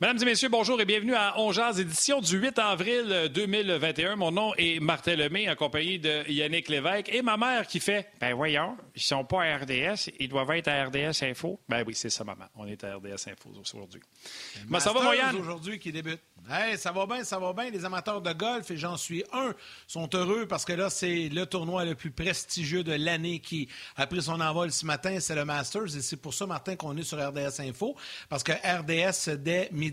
Mesdames et messieurs, bonjour et bienvenue à Ongeaz, édition du 8 avril 2021. Mon nom est Martin Lemay, accompagné de Yannick Lévesque et ma mère qui fait « Ben voyons, ils sont pas à RDS, ils doivent être à RDS Info. » Ben oui, c'est ça, maman. On est à RDS Info aujourd'hui. Ben, ça va, aujourd'hui qui débute. Hey, ça va bien, ça va bien. Les amateurs de golf, et j'en suis un, sont heureux parce que là, c'est le tournoi le plus prestigieux de l'année qui a pris son envol ce matin. C'est le Masters. Et c'est pour ça, Martin, qu'on est sur RDS Info. Parce que RDS, dès midi,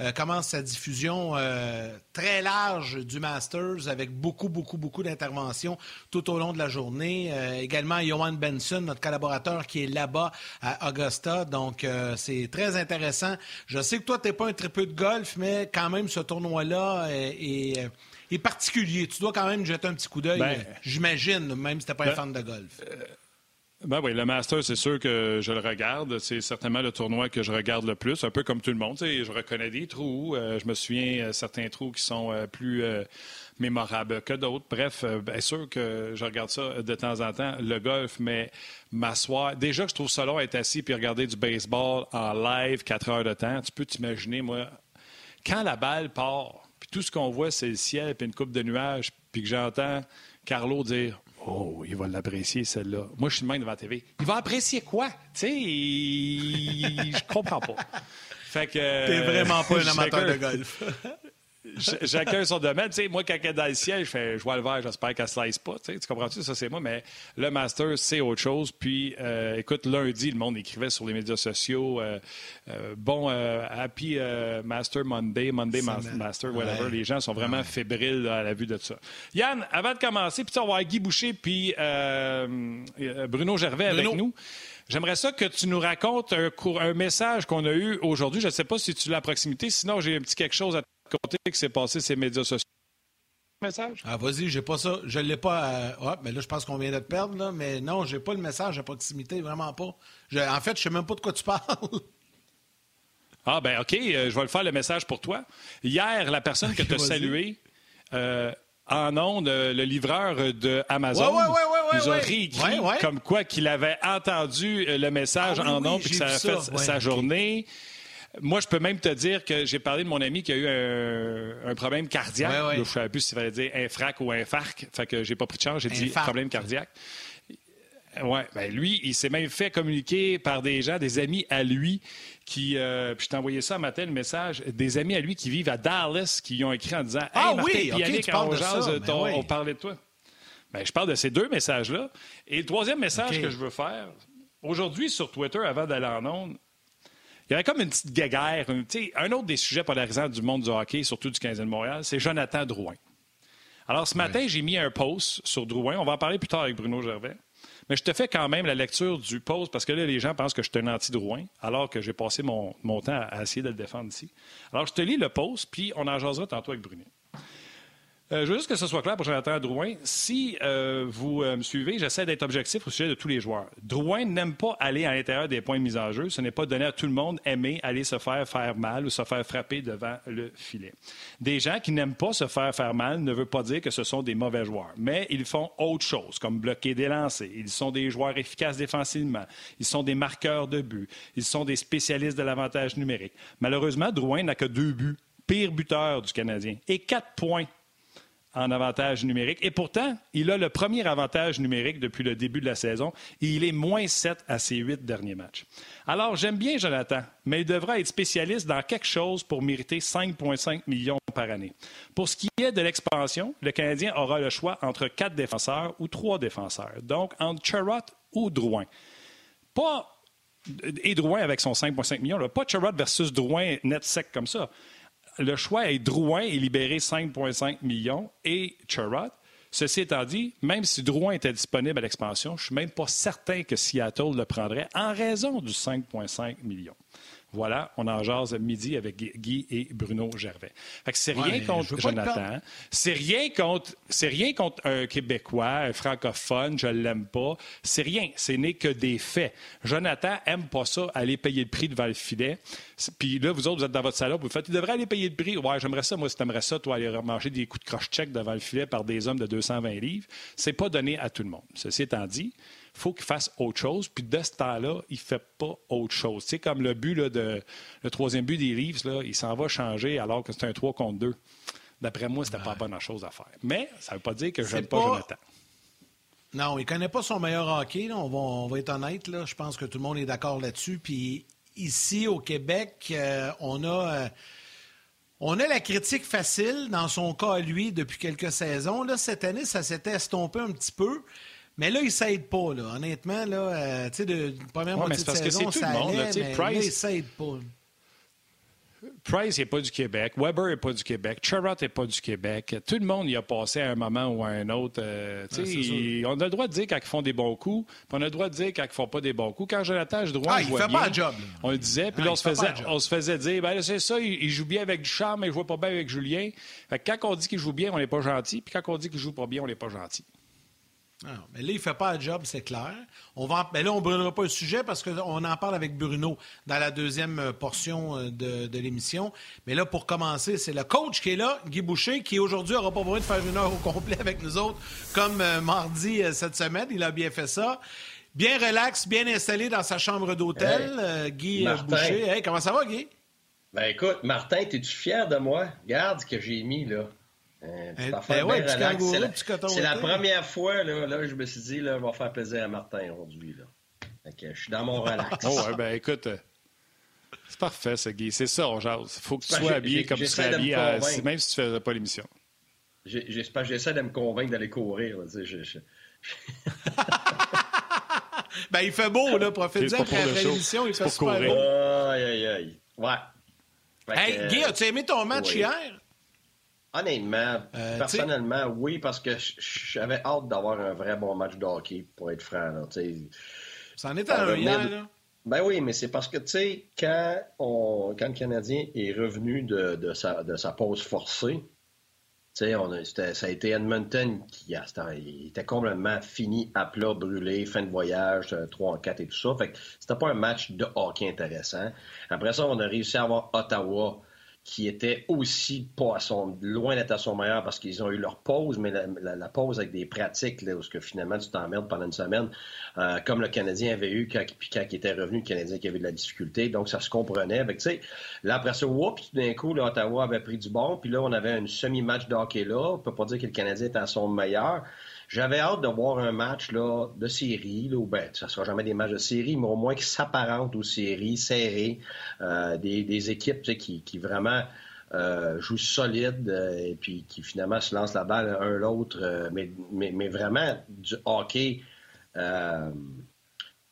euh, commence sa diffusion euh, très large du Masters avec beaucoup, beaucoup, beaucoup d'interventions tout au long de la journée. Euh, également, Johan Benson, notre collaborateur qui est là-bas à Augusta. Donc, c'est très intéressant. Je sais que toi, tu n'es pas un très peu de golf, mais quand même, ce tournoi-là est, particulier. Tu dois quand même jeter un petit coup d'œil, ben, j'imagine, même si tu n'es pas un ben, fan de golf. Ben oui, le Master, c'est sûr que je le regarde. C'est certainement le tournoi que je regarde le plus, un peu comme tout le monde. je reconnais des trous. Euh, je me souviens euh, certains trous qui sont euh, plus mémorables que d'autres. Bref, bien sûr que je regarde ça de temps en temps, le golf, mais m'asseoir. Déjà je trouve ça long être assis puis regarder du baseball en live quatre heures de temps. Tu peux t'imaginer, moi, quand la balle part, puis tout ce qu'on voit, c'est le ciel puis une coupe de nuages, puis que j'entends Carlo dire Oh, il va l'apprécier, celle-là. Moi, je suis de même devant la TV. Il va apprécier quoi? Tu sais, je comprends pas. Fait que. T'es vraiment pas un amateur de golf. chacun son domaine. Tu sais, moi, quand elle est dans le ciel, je fais, je vois le verre, j'espère qu'elle ne slice pas. Tu, sais, tu comprends-tu? Ça, c'est moi. Mais le master, c'est autre chose. Puis, euh, écoute, lundi, le monde écrivait sur les médias sociaux euh, euh, bon, Happy Master Monday, Monday Master, whatever. Les gens sont vraiment fébriles à la vue de ça. Yann, avant de commencer, puis on va avoir Guy Boucher puis Bruno Gervais avec nous. J'aimerais ça que tu nous racontes un, un message qu'on a eu aujourd'hui. Je ne sais pas si tu l'as à proximité. Sinon, j'ai un petit quelque chose à côté qui s'est passé ces médias sociaux. Message? Ah, vas-y, j'ai pas ça. Je l'ai pas. À... Ah, mais là, je pense qu'on vient de te perdre, là. Mais non, j'ai pas le message à proximité, vraiment pas. En fait, je sais même pas de quoi tu parles. Ah, ben OK, euh, je vais le faire le message pour toi. Hier, la personne que tu as saluée euh, en ondes, euh, le livreur de Amazon, nous a réécrit comme quoi qu'il avait entendu le message ah en ondes et que ça a fait sa journée. Moi, je peux même te dire que j'ai parlé de mon ami qui a eu un, problème cardiaque. je ne savais plus s'il fallait dire infrac ou infarct. Fait que j'ai pas pris de chance, j'ai dit problème cardiaque. Oui, ben lui, il s'est même fait communiquer par des gens, des amis à lui, qui. Euh, puis je t'ai envoyé ça matin, le message, des amis à lui qui vivent à Dallas, qui ont écrit en disant Ah oui, Yannick, on, ben on parlait de toi. Ben, je parle de ces deux messages-là. Et le troisième message que je veux faire, aujourd'hui sur Twitter, avant d'aller en ondes, il y avait comme une petite guéguerre. un autre des sujets polarisants du monde du hockey, surtout du 15 de Montréal, c'est Jonathan Drouin. Alors, ce matin, j'ai mis un post sur Drouin. On va en parler plus tard avec Bruno Gervais. Mais je te fais quand même la lecture du post parce que là, les gens pensent que je suis un anti-Drouin, alors que j'ai passé mon, temps à, essayer de le défendre ici. Alors, je te lis le post, puis on en jasera tantôt avec Bruno. Euh, je veux juste que ce soit clair pour Jonathan Drouin. Si euh, vous euh, me suivez, j'essaie d'être objectif au sujet de tous les joueurs. Drouin n'aime pas aller à l'intérieur des points de mise en jeu. Ce n'est pas donné à tout le monde aimer aller se faire faire mal ou se faire frapper devant le filet. Des gens qui n'aiment pas se faire faire mal ne veut pas dire que ce sont des mauvais joueurs, mais ils font autre chose, comme bloquer des lancers. Ils sont des joueurs efficaces défensivement. Ils sont des marqueurs de buts. Ils sont des spécialistes de l'avantage numérique. Malheureusement, Drouin n'a que deux buts pire buteur du Canadien et quatre points en avantage numérique. Et pourtant, il a le premier avantage numérique depuis le début de la saison. il est moins 7 à ses huit derniers matchs. Alors, j'aime bien Jonathan, mais il devra être spécialiste dans quelque chose pour mériter 5,5 millions par année. Pour ce qui est de l'expansion, le Canadien aura le choix entre quatre défenseurs ou trois défenseurs. Donc, entre Charrot ou Drouin. Pas et Drouin avec son 5,5 millions. Pas Charrot versus Drouin net sec comme ça le choix est Drouin et libéré 5,5 millions et Churrott. Ceci étant dit, même si Drouin était disponible à l'expansion, je ne suis même pas certain que Seattle le prendrait en raison du 5,5 millions. Voilà, on en jase midi avec Guy et Bruno Gervais. Fait que c'est rien contre Jonathan. C'est rien contre, c'est rien contre un Québécois, un francophone, je l'aime pas. C'est rien. Ce n'est que des faits. Jonathan aime pas ça, aller payer le prix devant le filet. Puis là, vous autres, vous êtes dans votre salon, vous faites, il devrait aller payer le prix. Ouais, j'aimerais ça. Moi, si t'aimerais ça, toi, aller manger des coups de croche-check devant le filet par des hommes de 220 livres, c'est pas donné à tout le monde. Ceci étant dit, faut qu'il fasse autre chose. Puis de ce temps-là, il ne fait pas autre chose. Tu sais, comme le but de le troisième but des Leafs, là, il s'en va changer alors que c'est un 3 contre 2. D'après moi, c'était n'était pas la bonne chose à faire. Mais ça ne veut pas dire que je n'aime pas... Jonathan. Non, il ne connaît pas son meilleur hockey. On, va, on, va, être honnête. Là. Je pense que tout le monde est d'accord là-dessus. Puis ici, au Québec, euh, on a. Euh, on a la critique facile dans son cas lui depuis quelques saisons. Là, cette année, ça s'était estompé un petit peu. Mais là, il ne s'aide pas. Là. Honnêtement, là, euh, tu sais, de première moitié de saison, ça allait, mais Price... là, il s'aide pas. Price n'est pas du Québec, Weber n'est pas du Québec, Charrot n'est pas du Québec. Tout le monde y a passé à un moment ou à un autre. Euh, on a le droit de dire quand ils font des bons coups, puis on a le droit de dire quand ils font pas des bons coups. Quand Jonathan droit, ah, il fait pas le job. On le disait, puis là, on se, faisait, on se faisait dire, ben c'est ça, il, joue bien avec Duchamp, mais il joue pas bien avec Julien. quand on dit qu'il joue bien, on n'est pas gentil, puis quand on dit qu'il joue pas bien, on n'est pas gentil. Ah, mais là, il ne fait pas le job, c'est clair. On va, mais là, on ne brûlera pas le sujet parce qu'on en parle avec Bruno dans la deuxième euh, portion euh, de, l'émission. Mais là, pour commencer, c'est le coach qui est là, Guy Boucher, qui aujourd'hui n'aura pas besoin de faire une heure au complet avec nous autres, comme euh, mardi cette semaine. Il a bien fait ça. Bien relax, bien installé dans sa chambre d'hôtel, Guy Boucher. Hey, comment ça va, Guy? Ben écoute, Martin, es-tu fier de moi? Regarde ce que j'ai mis, là. Euh, eh, ben ouais, c'est la, première fois, là, là, je me suis dit, là, je vais faire plaisir à Martin aujourd'hui. Là. je suis dans mon relax. oh, ouais, ben écoute, euh, c'est parfait, ça, Guy. C'est ça, on jase. Il faut que tu sois habillé comme tu serais habillé, même si tu ne faisais pas l'émission. J'espère j'essaie de me convaitre d'aller courir. ben, il fait beau, là. Profite-en après l'émission, il fait super beau. Aïe, aïe, aïe. Ouais. hey, Guy, as-tu aimé ton match hier? Honnêtement, euh, personnellement, oui, parce que j'avais hâte d'avoir un vrai bon match de hockey, pour être franc. Là, Ça en est un hier, là. Ben oui, mais c'est parce que, tu sais, quand, on... quand le Canadien est revenu de, de, sa, de sa pause forcée, tu sais, ça a été Edmonton qui a, il était complètement fini, à plat, brûlé, fin de voyage, 3 en 4 et tout ça. Fait que c'était pas un match de hockey intéressant. Après ça, on a réussi à avoir Ottawa qui était aussi pas à son, loin d'être à son meilleur parce qu'ils ont eu leur pause, mais la, pause avec des pratiques, là, où que finalement tu t'emmerdes pendant une semaine, euh, comme le Canadien avait eu quand, puis quand il était revenu, le Canadien qui avait de la difficulté, donc ça se comprenait. Avec, là, après ça, puis tout d'un coup, Ottawa avait pris du bon, puis là, on avait un semi-match de hockey là. On peut pas dire que le Canadien était à son meilleur. J'avais hâte de voir un match là, de série, là, ben, ça sera jamais des matchs de série, mais au moins qui s'apparentent aux séries, serrées, euh, des, équipes qui, vraiment euh, jouent solide euh, et puis qui finalement se lancent la balle un l'autre, mais, mais, vraiment du hockey.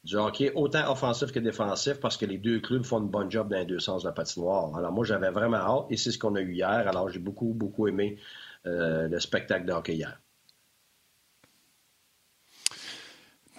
Du hockey autant offensif que défensif parce que les deux clubs font une bonne job dans les deux sens de la patinoire. Alors moi, j'avais vraiment hâte et c'est ce qu'on a eu hier. Alors j'ai beaucoup, beaucoup aimé le spectacle de hockey hier.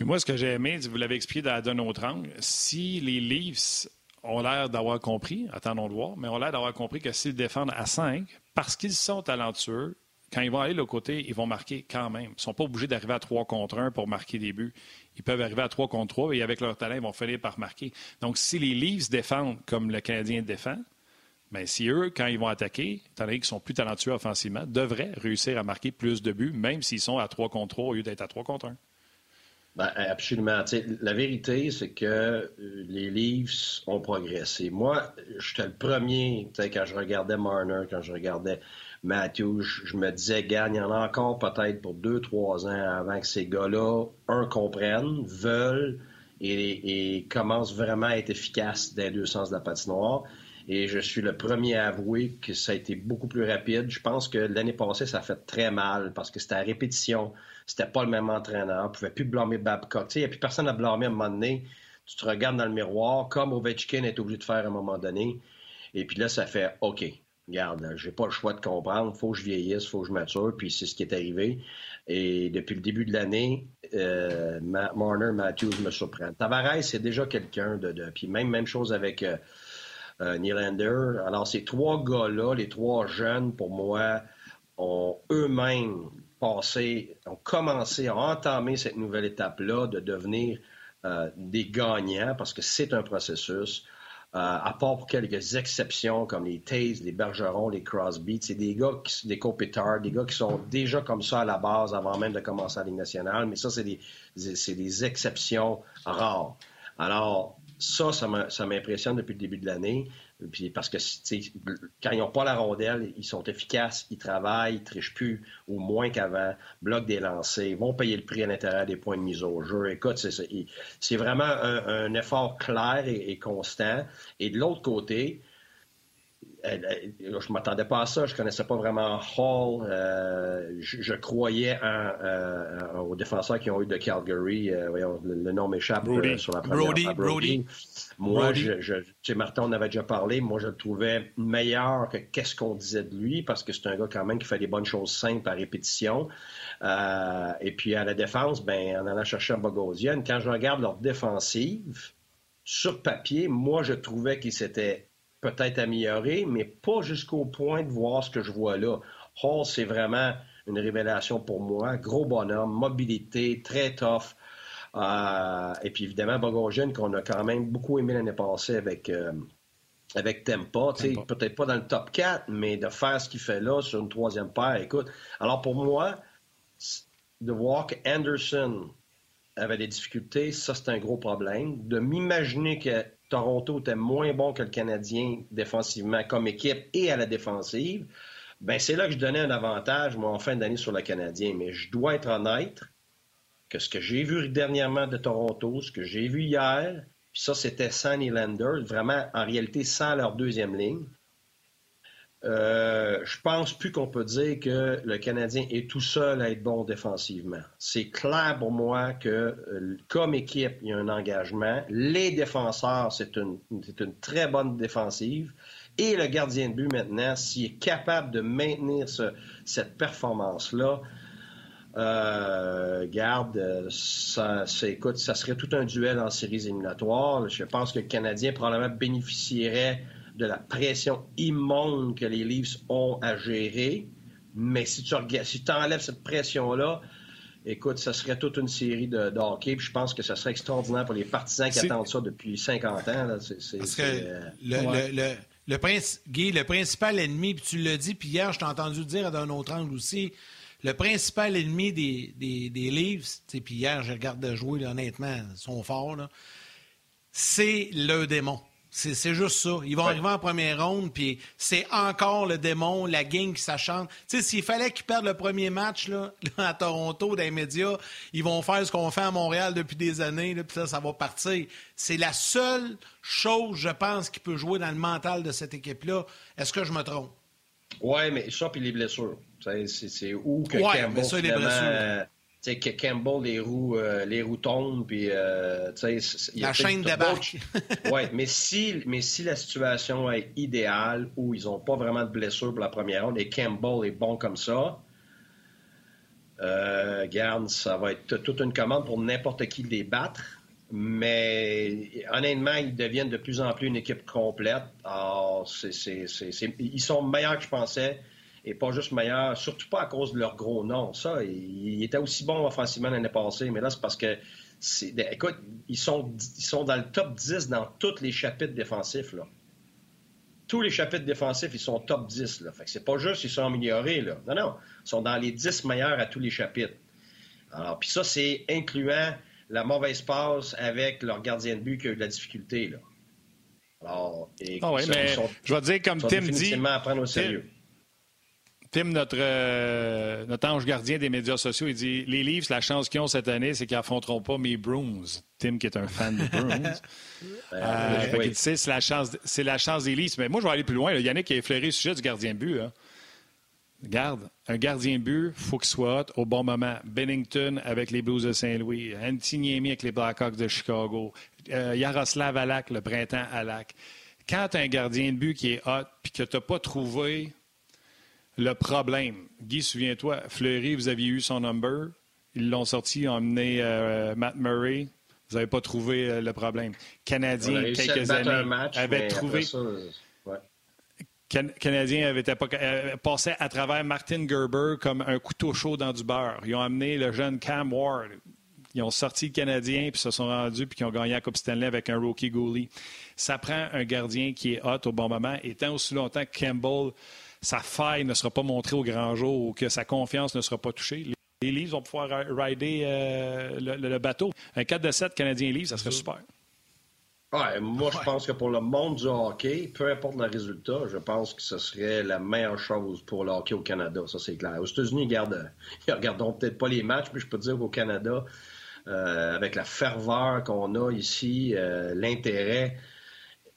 Moi, ce que j'ai aimé, vous l'avez expliqué d'un autre angle, si les Leafs ont l'air d'avoir compris, attendons de voir, mais ont l'air d'avoir compris que s'ils défendent à 5, parce qu'ils sont talentueux, quand ils vont aller de l'autre côté, ils vont marquer quand même. Ils ne sont pas obligés d'arriver à 3 contre 1 pour marquer des buts. Ils peuvent arriver à 3 contre 3 et avec leur talent, ils vont finir par marquer. Donc, si les Leafs défendent comme le Canadien défend, bien, si eux, quand ils vont attaquer, étant donné qu'ils sont plus talentueux offensivement, devraient réussir à marquer plus de buts, même s'ils sont à 3 contre 3 au lieu d'être à 3 contre 1. Ben, absolument. la vérité, c'est que euh, les Leafs ont progressé. Moi, j'étais le premier, quand je regardais Marner, quand je regardais Matthews, je, me disais, gagne, il y en a encore peut-être pour deux, trois ans avant que ces gars-là, un, comprennent, veulent et, et commencent vraiment à être efficaces dans les deux sens de la patinoire. Et je suis le premier à avouer que ça a été beaucoup plus rapide. Je pense que l'année passée, ça a fait très mal parce que c'était à répétition. C'était pas le même entraîneur. On pouvait plus blâmer Babcock. Il n'y a plus personne à blâmer à un moment donné. Tu te regardes dans le miroir, comme Ovechkin est obligé de faire à un moment donné. Et puis là, ça fait OK, regarde, j'ai pas le choix de comprendre, faut que je vieillisse, faut que je mature, puis c'est ce qui est arrivé. Et depuis le début de l'année, euh, Marner, Matthews me surprennent. Tavares, c'est déjà quelqu'un de, de, Puis même, même chose avec euh, Nylander. Alors, ces trois gars-là, les trois jeunes, pour moi, ont eux-mêmes passé, ont commencé, ont entamé cette nouvelle étape-là de devenir euh, des gagnants parce que c'est un processus. à part pour quelques exceptions comme les Taze, les Bergeron, les Crosby, c'est des gars, qui, des Kopitar, des gars qui sont déjà comme ça à la base avant même de commencer la Ligue nationale, mais ça, c'est des, des exceptions rares. Alors, ça, ça m'impressionne depuis le début de l'année. Puis parce que quand ils n'ont pas la rondelle, ils sont efficaces, ils travaillent, ils trichent plus, ou moins qu'avant, bloquent des lancers, vont payer le prix à l'intérieur des points de mise au jeu. Écoute, c'est vraiment un, effort clair et constant. Et de l'autre côté, je ne m'attendais pas à ça. Je ne connaissais pas vraiment Hall. Euh, je, croyais euh, aux défenseurs qui ont eu de Calgary. Euh, le, nom m'échappe sur la première. Brody. Brody. Moi, Je, Martin, on avait déjà parlé. Moi, je le trouvais meilleur que qu'est-ce qu'on disait de lui parce que c'est un gars quand même qui fait des bonnes choses simples à répétition. et puis à la défense, ben, en allant chercher un Bogosian, quand je regarde leur défensive, sur papier, moi, je trouvais qu'il s'était peut-être amélioré, mais pas jusqu'au point de voir ce que je vois là. Hall, c'est vraiment une révélation pour moi. Gros bonhomme, mobilité, très tough. Euh, et puis évidemment, Bogosian, qu'on a quand même beaucoup aimé l'année passée avec, euh, avec Tempa. Peut-être pas dans le top 4, mais de faire ce qu'il fait là sur une troisième paire, écoute. Alors pour moi, de voir que Anderson avait des difficultés, ça c'est un gros problème. De m'imaginer que Toronto était moins bon que le Canadien défensivement comme équipe et à la défensive, ben c'est là que je donnais un avantage, moi, en fin d'année sur le Canadien. Mais je dois être honnête que ce que j'ai vu dernièrement de Toronto, ce que j'ai vu hier, puis ça, c'était sans Nylander, vraiment, en réalité, sans leur deuxième ligne. Euh, je pense plus qu'on peut dire que le Canadien est tout seul à être bon défensivement. C'est clair pour moi que, euh, comme équipe, il y a un engagement. Les défenseurs, c'est une, une, très bonne défensive. Et le gardien de but, maintenant, s'il est capable de maintenir cette performance-là, euh, garde, ça, écoute, ça serait tout un duel en séries éliminatoires. Je pense que le Canadien probablement bénéficierait de la pression immonde que les Leafs ont à gérer. Mais si tu si enlèves cette pression-là, écoute, ça serait toute une série de, hockey. Puis je pense que ça serait extraordinaire pour les partisans qui attendent ça depuis 50 ans. Que euh, le, le, Guy, le principal ennemi, puis tu l'as dit, puis hier, je t'ai entendu le dire d'un autre angle aussi, le principal ennemi des, des, des Leafs, puis hier, je regarde de jouer, honnêtement, ils sont forts, c'est le démon. C'est juste ça. Ils vont arriver en première ronde, puis c'est encore le démon, la gang qui s'achante. Tu sais, s'il fallait qu'ils perdent le premier match là, à Toronto, dans les médias, ils vont faire ce qu'on fait à Montréal depuis des années, puis ça, ça va partir. C'est la seule chose, je pense, qui peut jouer dans le mental de cette équipe-là. Est-ce que je me trompe? Oui, mais ça, puis les blessures. C'est où que ouais, Campbell, mais ça, les blessures sais, que Campbell, les roues, euh, les roues tombent, puis, euh, La chaîne débarque. oui, mais si, mais si la situation est idéale, où ils n'ont pas vraiment de blessure pour la première ronde, et Campbell est bon comme ça, euh, garde, ça va être toute une commande pour n'importe qui de les battre. Mais honnêtement, ils deviennent de plus en plus une équipe complète. Alors, ils sont meilleurs que je pensais et pas juste meilleur, surtout pas à cause de leur gros nom. Ça, il, était aussi bon offensivement l'année passée, mais là, c'est parce que, ben, écoute, ils sont, ils sont dans le top 10 dans tous les chapitres défensifs. Là. Tous les chapitres défensifs, ils sont top 10. Là. Fait que c'est pas juste qu'ils sont améliorés. Là. Non, non. Ils sont dans les 10 meilleurs à tous les chapitres. Alors, puis ça, c'est incluant la mauvaise passe avec leur gardien de but qui a eu de la difficulté. Là. Alors, et, ah mais je vais dire, comme Tim dit. à prendre au sérieux. Tim, notre, euh, notre ange gardien des médias sociaux, il dit Les Leafs, la chance qu'ils ont cette année, c'est qu'ils n'affronteront pas mes Bruins. Tim, qui est un fan des Bruins. Ben, euh, c'est la, chance, la chance des Leafs. Mais moi, je vais aller plus loin. Yannick qui a effleuré le sujet du gardien de but. Hein. Regarde, un gardien de but, il faut qu'il soit au bon moment. Bennington avec les Blues de Saint-Louis, Antiniemi avec les Blackhawks de Chicago, euh, Yaroslav Alak, le printemps Alak. Quand tu as un gardien de but qui est hot puis que tu n'as pas trouvé le problème, Guy, souviens-toi, Fleury, vous aviez eu son number. Ils l'ont sorti, ils ont emmené euh, Matt Murray. Vous n'avez pas trouvé euh, le problème. Canadien, quelques années, avait trouvé. Canadien avait euh, passé à travers Martin Gerber comme un couteau chaud dans du beurre. Ils ont amené le jeune Cam Ward. Ils ont sorti le Canadien, puis se sont rendus, puis qui ont gagné la Coupe Stanley avec un rookie goalie. Ça prend un gardien qui est hot au bon moment. Et tant aussi longtemps que Campbell, sa faille ne sera pas montrée au grand jour ou que sa confiance ne sera pas touchée, les Leafs vont pouvoir rider euh, le, bateau. Un 4 de 7 Canadien Leafs, ça serait super. Ouais, moi, je pense que pour le monde du hockey, peu importe le résultat, je pense que ce serait la meilleure chose pour le hockey au Canada. Ça, c'est clair. Aux États-Unis, ils, regardent, ils regarderont peut-être pas les matchs, mais je peux te dire qu'au Canada, euh, avec la ferveur qu'on a ici, euh, l'intérêt,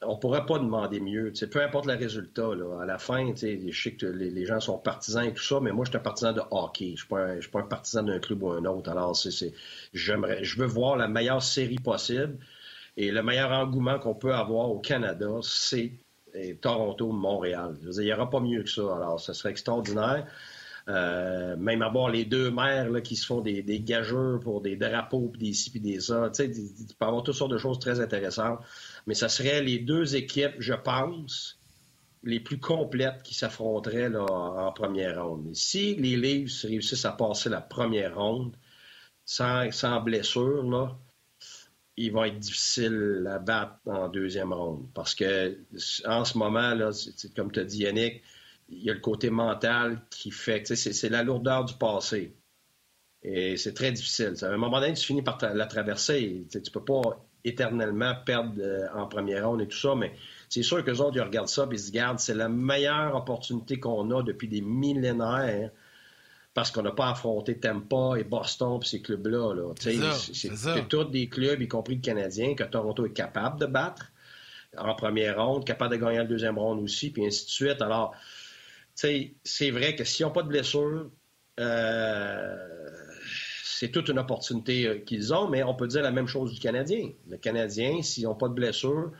on pourrait pas demander mieux. peu importe le résultat, là, à la fin, je sais que les, gens sont partisans et tout ça, mais moi, je suis un partisan de hockey. Je ne suis, pas un partisan d'un club ou un autre. Alors, c'est, j'aimerais, je veux voir la meilleure série possible. Et le meilleur engouement qu'on peut avoir au Canada, c'est Toronto-Montréal. Il n'y aura pas mieux que ça. Alors, ce serait extraordinaire. Euh, même avoir les deux maires qui se font des, des gageurs pour des drapeaux, puis des ci, puis des ça. Tu sais, peut y avoir toutes sortes de choses très intéressantes. Mais ce serait les deux équipes, je pense, les plus complètes qui s'affronteraient en première ronde. si les Leafs réussissent à passer la première ronde sans, blessure, là, il va être difficile à battre en deuxième ronde. Parce que en ce moment, là, comme tu as dit, Yannick, il y a le côté mental qui fait que c'est la lourdeur du passé. Et c'est très difficile. À un moment donné, tu finis par la traverser. Tu ne peux pas éternellement perdre euh, en première ronde et tout ça, mais c'est sûr que les autres, ils regardent ça et ils se disent, c'est la meilleure opportunité qu'on a depuis des millénaires parce qu'on n'a pas affronté Tampa et Boston et ces clubs-là. c'est tous des clubs, y compris le Canadien, que Toronto est capable de battre en première ronde, capable de gagner en deuxième ronde aussi, puis ainsi de suite. Alors, c'est vrai que s'ils n'ont pas de blessure, euh, c'est toute une opportunité euh, qu'ils ont, mais on peut dire la même chose du Canadien. Le Canadien, s'ils n'ont pas de blessure,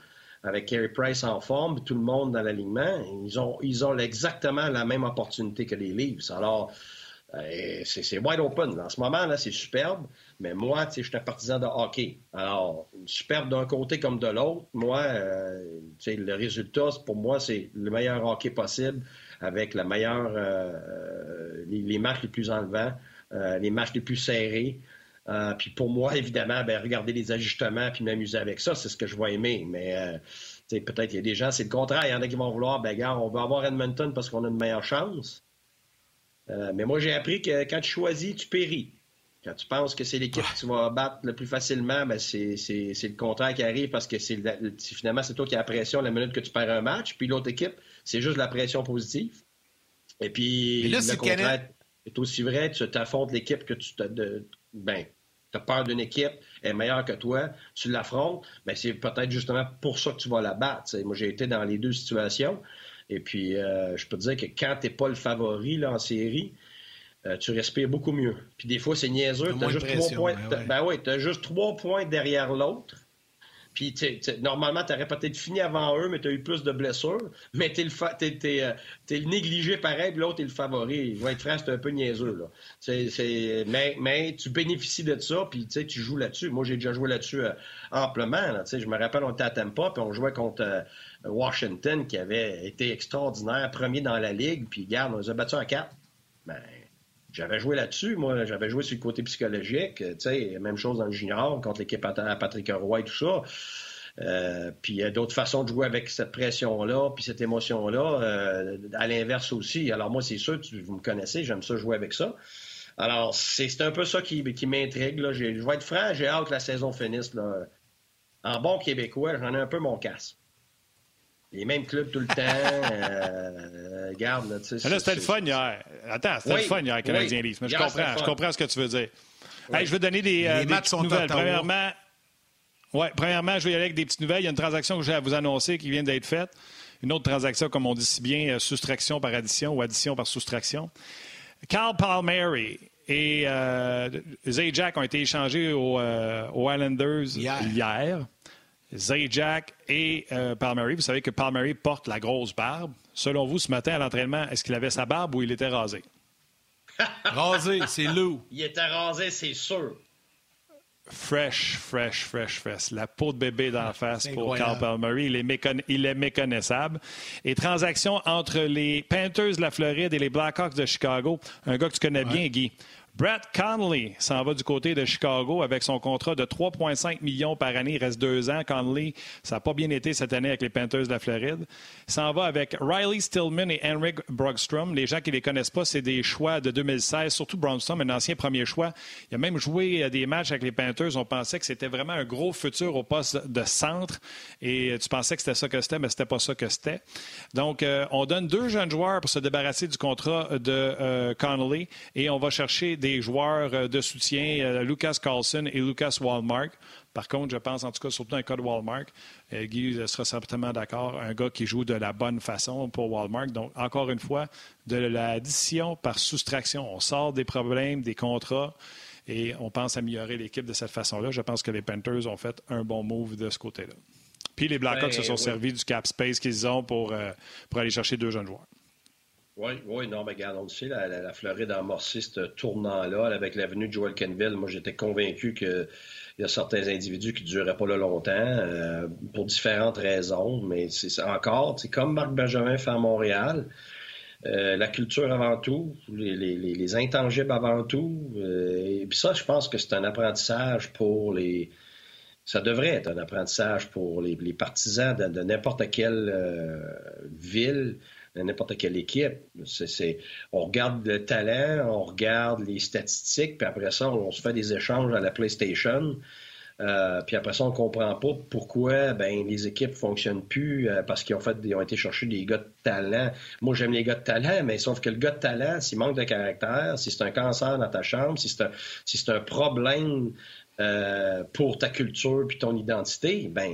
avec Carey Price en forme, tout le monde dans l'alignement, ils ont, exactement la même opportunité que les Leafs. Alors, euh, c'est wide open. En ce moment, là, c'est superbe. Mais moi, je suis un partisan de hockey. Alors, superbe d'un côté comme de l'autre. Moi, euh, le résultat, pour moi, c'est le meilleur hockey possible avec les, matchs les plus enlevants, les matchs les plus serrés. puis pour moi, évidemment, ben, regarder les ajustements puis m'amuser avec ça, c'est ce que je vais aimer. Mais peut-être qu'il y a des gens, c'est le contraire. Il y en a qui vont vouloir, ben, gars, on va avoir Edmonton parce qu'on a une meilleure chance. Euh, mais moi, j'ai appris que quand tu choisis, tu péris. Quand tu penses que c'est l'équipe que tu vas battre le plus facilement, ben c'est le contraire qui arrive parce que c'est finalement c'est toi qui as la pression la minute que tu perds un match, puis l'autre équipe, c'est juste la pression positive. Et puis le contraire est aussi vrai, tu t'affrontes l'équipe que tu te, ben, as peur d'une équipe, elle est meilleure que toi, tu l'affrontes, ben c'est peut-être justement pour ça que tu vas la battre. Moi, j'ai été dans les deux situations. Et puis, euh, je peux te dire que quand tu n'es pas le favori là, en série, euh, tu respires beaucoup mieux. Puis des fois, c'est niaiseux. Tu as, juste trois points. Ben, ben tu as juste trois points derrière l'autre. Puis normalement, tu aurais peut-être fini avant eux, mais tu as eu plus de blessures. Mais tu es, euh, es, négligé pareil, puis l'autre est le favori. Je vais être franc, c'est un peu niaiseux. Là. mais, mais tu bénéficies de ça, puis tu joues là-dessus. Moi, j'ai déjà joué là-dessus amplement. Là, je me rappelle, on était à Tampa, puis on jouait contre Washington qui avait été extraordinaire, premier dans la ligue, puis regarde, on les a battus en quatre. Ben, j'avais joué là-dessus, moi, j'avais joué sur le côté psychologique, tu sais, même chose dans le junior, contre l'équipe à Patrick Roy et tout ça. Euh, puis il y a d'autres façons de jouer avec cette pression-là, puis cette émotion-là, euh, à l'inverse aussi. Alors moi, c'est sûr, vous me connaissez, j'aime ça jouer avec ça. Alors, c'est un peu ça qui, qui m'intrigue. Je vais être franc, j'ai hâte que la saison finisse. Là. En bon québécois, j'en ai un peu mon casse les mêmes clubs tout le temps. euh, garde, là, tu sais. Là, c'était le fun hier. Attends, c'était le fun hier, Canadien oui. Mais je comprends, je comprends ce que tu veux dire. Hey, je veux donner des, euh, des petites nouvelles. Premièrement, ouais, premièrement, je vais y aller avec des petites nouvelles. Il y a une transaction que j'ai à vous annoncer qui vient d'être faite. Une autre transaction, comme on dit si bien, euh, soustraction par addition ou addition par soustraction. Carl Palmieri et euh, Zay Jack ont été échangés aux, euh, aux Islanders hier. hier. Zajac et euh, Palmieri. Vous savez que Palmieri porte la grosse barbe. Selon vous, ce matin à l'entraînement, est-ce qu'il avait sa barbe ou il était rasé? rasé, c'est loup. Il était rasé, c'est sûr. Fresh, fresh, fresh, fresh. La peau de bébé dans la face pour Carl. Il est, il est, méconnaissable. Et transaction entre les Panthers de la Floride et les Blackhawks de Chicago. Un gars que tu connais bien, Guy. Brett Conley s'en va du côté de Chicago avec son contrat de 3,5 millions par année. Il reste deux ans. Conley, ça n'a pas bien été cette année avec les Panthers de la Floride. S'en va avec Riley Stillman et Henrik Brogstrom. Les gens qui ne les connaissent pas, c'est des choix de 2016, surtout Brogstrom, un ancien premier choix. Il a même joué des matchs avec les Panthers. On pensait que c'était vraiment un gros futur au poste de centre. Et tu pensais que c'était ça que c'était, mais c'était pas ça que c'était. Donc, euh, on donne deux jeunes joueurs pour se débarrasser du contrat de euh, Connolly et on va chercher des joueurs euh, de soutien, euh, Lucas Carlson et Lucas Walmark. Par contre, je pense, en tout cas, surtout dans le cas de Walmart, euh, Guy sera certainement d'accord, un gars qui joue de la bonne façon pour Walmart. Donc, encore une fois, de l'addition par soustraction. On sort des problèmes, des contrats, et on pense améliorer l'équipe de cette façon-là. Je pense que les Panthers ont fait un bon move de ce côté-là. Puis les Blackhawks ben, se sont servis du cap space qu'ils ont pour, pour aller chercher deux jeunes joueurs. Oui, oui, non, mais regarde, on sait, la, la, Floride a ce tournant-là avec l'avenue de Joel Kenville. Moi, j'étais convaincu qu'il y a certains individus qui ne dureraient pas là longtemps euh, pour différentes raisons, mais c'est encore, c'est comme Marc Benjamin fait à Montréal. Euh, la culture avant tout, les, les, les intangibles avant tout. Euh, et puis ça, je pense que c'est un apprentissage pour les. Ça devrait être un apprentissage pour les, partisans de n'importe quelle ville n'importe quelle équipe. on regarde le talent, on regarde les statistiques, puis après ça, on se fait des échanges à la PlayStation. Euh, puis après ça, on comprend pas pourquoi ben, les équipes fonctionnent plus euh, parce qu'ils ont fait, ont été chercher des gars de talent. Moi, j'aime les gars de talent, mais sauf que le gars de talent, s'il manque de caractère, si c'est un cancer dans ta chambre, si c'est un, si un problème euh, pour ta culture puis ton identité, ben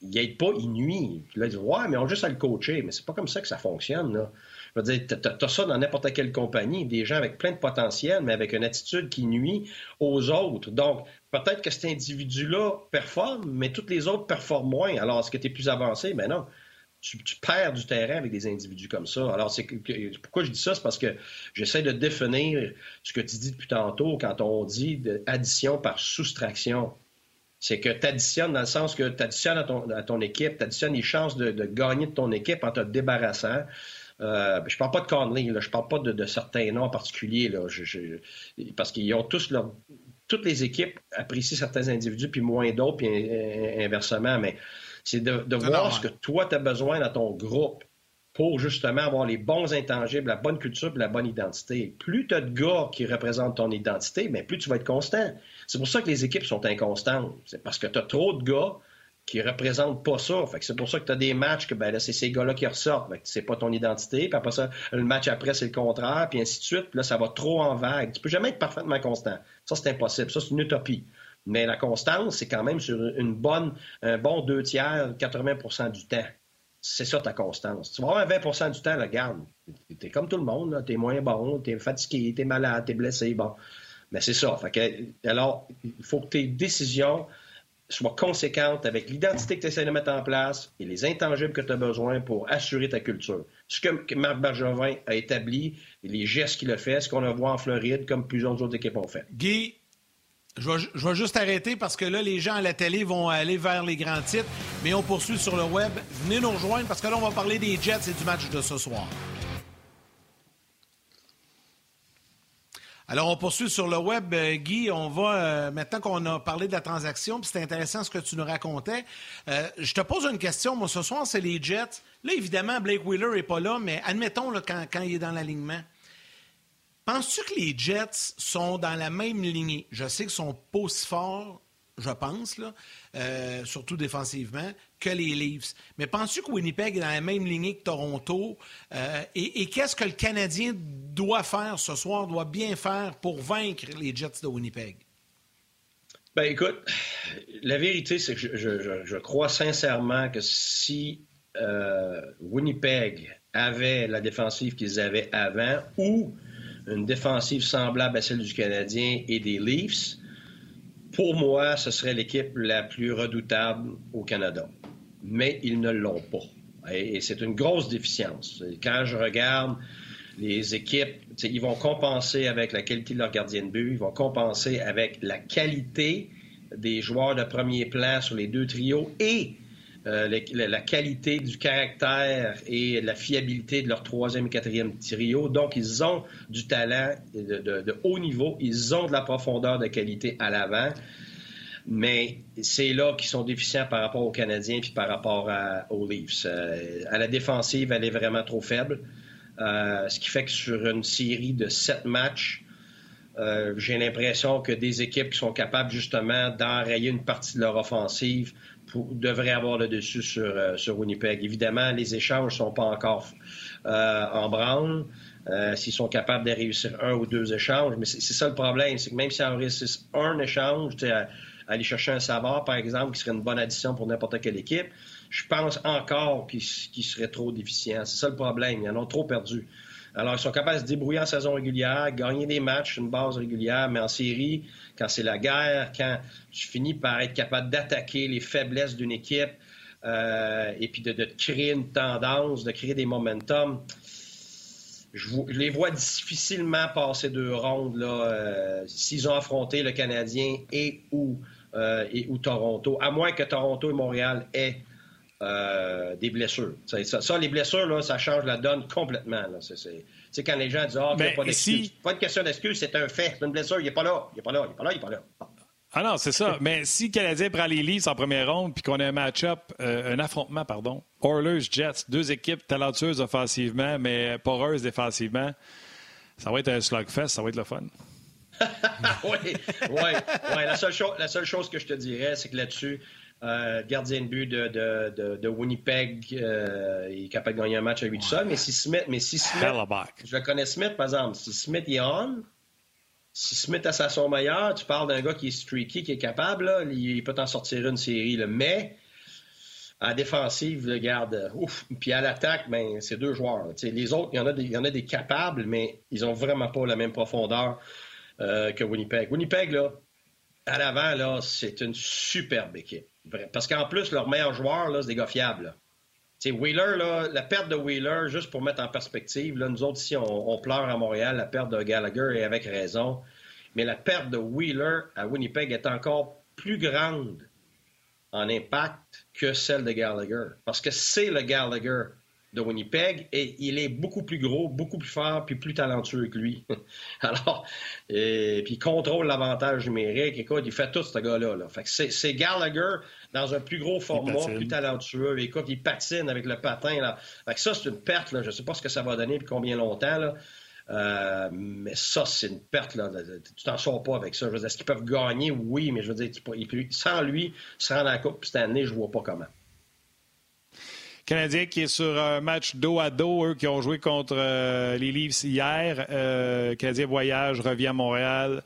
il n'aide pas, il nuit. Puis là, dit Ouais, mais on a juste à le coacher. Mais c'est pas comme ça que ça fonctionne. Là. Je veux dire, tu as, ça dans n'importe quelle compagnie, des gens avec plein de potentiel, mais avec une attitude qui nuit aux autres. Donc, peut-être que cet individu-là performe, mais tous les autres performent moins. Alors, est-ce que tu es plus avancé? Mais non. Tu, perds du terrain avec des individus comme ça. Alors, c'est pourquoi je dis ça, c'est parce que j'essaie de définir ce que tu dis depuis tantôt quand on dit addition par soustraction. C'est que tu additionnes dans le sens que tu additionnes à ton, équipe, tu additionnes les chances de, gagner de ton équipe en te débarrassant. Euh, je parle pas de Conley, là, je parle pas de, certains noms en particulier, là, parce qu'ils ont tous leur, toutes les équipes apprécient certains individus, puis moins d'autres, puis inversement, mais c'est de, voir ce que toi, tu as besoin dans ton groupe pour justement avoir les bons intangibles, la bonne culture la bonne identité. Plus tu as de gars qui représentent ton identité, mais plus tu vas être constant. C'est pour ça que les équipes sont inconstantes. C'est parce que tu as trop de gars qui représentent pas ça. Fait que c'est pour ça que tu as des matchs que ben c'est ces gars-là qui ressortent. Fait que c'est pas ton identité. Ça, le match après, c'est le contraire, puis ainsi de suite. Là, ça va trop en vague. Tu peux jamais être parfaitement constant. Ça, c'est impossible. Ça, c'est une utopie. Mais la constance, c'est quand même sur une bonne, un bon deux tiers, 80 du temps c'est ça ta constance. Tu vas avoir 20% du temps, regarde, t'es comme tout le monde, t'es moins bon, t'es fatigué, t'es malade, t'es blessé, bon. Mais c'est ça. alors, il faut que tes décisions soient conséquentes avec l'identité que tu essaies de mettre en place et les intangibles que tu as besoin pour assurer ta culture. Ce que Marc Bergevin a établi, les gestes qu'il a fait, ce qu'on a vu en Floride, comme plusieurs autres équipes ont fait. Guy, je vais, juste arrêter parce que là, les gens à la télé vont aller vers les grands titres, mais on poursuit sur le web. Venez nous rejoindre parce que là, on va parler des Jets et du match de ce soir. Alors, on poursuit sur le web. Euh, Guy, on va, euh, maintenant qu'on a parlé de la transaction, puis c'est intéressant ce que tu nous racontais, euh, je te pose une question. Moi, ce soir, c'est les Jets. Là, évidemment, Blake Wheeler n'est pas là, mais admettons là, quand, quand il est dans l'alignement. Penses-tu que les Jets sont dans la même lignée? Je sais qu'ils sont pas aussi forts, je pense, là, euh, surtout défensivement, que les Leafs. Mais penses-tu que Winnipeg est dans la même lignée que Toronto? Euh, et, qu'est-ce que le Canadien doit faire ce soir, doit bien faire pour vaincre les Jets de Winnipeg? Ben écoute, la vérité, c'est que je, crois sincèrement que si euh, Winnipeg avait la défensive qu'ils avaient avant ou une défensive semblable à celle du Canadien et des Leafs, pour moi, ce serait l'équipe la plus redoutable au Canada. Mais ils ne l'ont pas. Et c'est une grosse déficience. Quand je regarde les équipes, ils vont compenser avec la qualité de leur gardien de but, ils vont compenser avec la qualité des joueurs de premier plan sur les deux trios et euh, la, qualité du caractère et la fiabilité de leur troisième et quatrième trio. Donc, ils ont du talent de, haut niveau, ils ont de la profondeur de qualité à l'avant. Mais c'est là qu'ils sont déficients par rapport aux Canadiens puis par rapport aux Leafs. Euh, à la défensive, elle est vraiment trop faible. Euh, ce qui fait que sur une série de sept matchs, j'ai l'impression que des équipes qui sont capables justement d'enrayer une partie de leur offensive devrait avoir le dessus sur, euh, Winnipeg. Évidemment, les échanges ne sont pas encore euh, en branle. Euh, s'ils sont capables de réussir un ou deux échanges. Mais c'est ça le problème, c'est que même si on réussit un échange, aller chercher un Savard, par exemple, qui serait une bonne addition pour n'importe quelle équipe, je pense encore qu'il serait trop déficient. C'est ça le problème. Ils en ont trop perdu. Alors, ils sont capables de se débrouiller en saison régulière, gagner des matchs, une base régulière, mais en série, quand c'est la guerre, quand tu finis par être capable d'attaquer les faiblesses d'une équipe euh, et puis de, créer une tendance, de créer des momentum, je, les vois difficilement passer deux rondes euh, s'ils ont affronté le Canadien et ou, euh, et ou Toronto, à moins que Toronto et Montréal aient euh, des blessures. Ça, les blessures, là, ça change la donne complètement. C'est quand les gens disent Ah, pas d'excuse. Pas de question d'excuse, c'est un fait. C'est une blessure, il n'est pas là. Il n'est pas là, il n'est pas là, il n'est pas là. Ah non, c'est ça. Mais si le Canadien prend les Leafs en première ronde puis qu'on a un match-up, euh, un affrontement, pardon, Oilers, Jets, deux équipes talentueuses offensivement, mais poreuses défensivement, ça va être un slugfest, ça va être le fun. oui, oui, oui. La seule, la seule chose que je te dirais, c'est que là-dessus, euh, gardien de but de, Winnipeg, euh, il est capable de gagner un match à lui tout seul. Mais si Smith, mais si Smith, je connais Smith par exemple, si Smith est on, si Smith a sa son meilleur, tu parles d'un gars qui est streaky, qui est capable, il, peut t'en sortir une série. Là. Mais à défensive, le garde, ouf. Puis à l'attaque, ben, c'est deux joueurs. Les autres, il y, en a des, il y en a des capables, mais ils ont vraiment pas la même profondeur euh, que Winnipeg. Winnipeg, là, à l'avant, là, c'est une superbe équipe. Parce qu'en plus, leur meilleur joueur, là, c'est des gars fiables. Wheeler, là, la perte de Wheeler, juste pour mettre en perspective, là, nous autres ici, on, pleure à Montréal la perte de Gallagher et avec raison. Mais la perte de Wheeler à Winnipeg est encore plus grande en impact que celle de Gallagher. Parce que c'est le Gallagher de Winnipeg et il est beaucoup plus gros, beaucoup plus fort puis plus talentueux que lui. Alors, et, puis il contrôle l'avantage numérique. Écoute, il fait tout ce gars-là. Là. Fait que c'est Gallagher dans un plus gros format, plus talentueux. Écoute, il patine avec le patin. Là. Fait que ça, c'est une perte. Là. Je ne sais pas ce que ça va donner et combien longtemps. Là. Euh, mais ça, c'est une perte. Là. Tu t'en sors pas avec ça. Je veux dire, est-ce qu'ils peuvent gagner? Oui, mais je veux dire, sans lui, sans la Coupe cette année, je vois pas comment. Canadien qui est sur un match dos à dos, eux qui ont joué contre euh, les Leafs hier. Euh, Canadien voyage, revient à Montréal.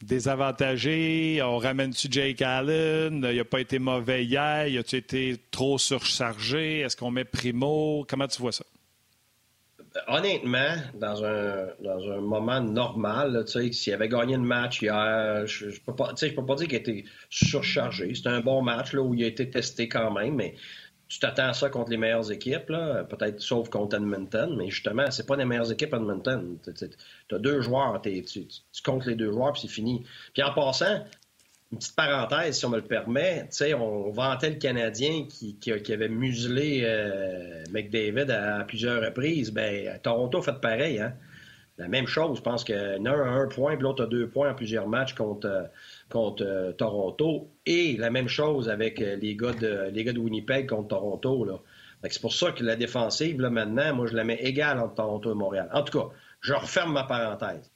Désavantagé, on ramène-tu Jake Allen? Il n'a pas été mauvais hier. Il a-tu été trop surchargé? Est-ce qu'on met Primo? Comment tu vois ça? Honnêtement, dans un, dans un moment normal, s'il avait gagné le match hier, je ne peux, pas, peux pas dire qu'il été surchargé. C'était un bon match là, où il a été testé quand même, mais tu t'attends à ça contre les meilleures équipes, peut-être sauf contre Edmonton, mais justement, c'est pas les meilleures équipes Edmonton. Tu as deux joueurs, tu, comptes les deux joueurs, puis c'est fini. Puis en passant, une petite parenthèse, si on me le permet, on vantait le Canadien qui, avait muselé euh, McDavid à, plusieurs reprises. Ben, Toronto fait pareil. Hein? La même chose, je pense que l'un a un point, puis l'autre a deux points en plusieurs matchs contre, euh, contre euh, Toronto. Et la même chose avec euh, les gars de, les gars de Winnipeg contre Toronto. Là. C'est pour ça que la défensive, là, maintenant, moi, je la mets égale entre Toronto et Montréal. En tout cas, je referme ma parenthèse.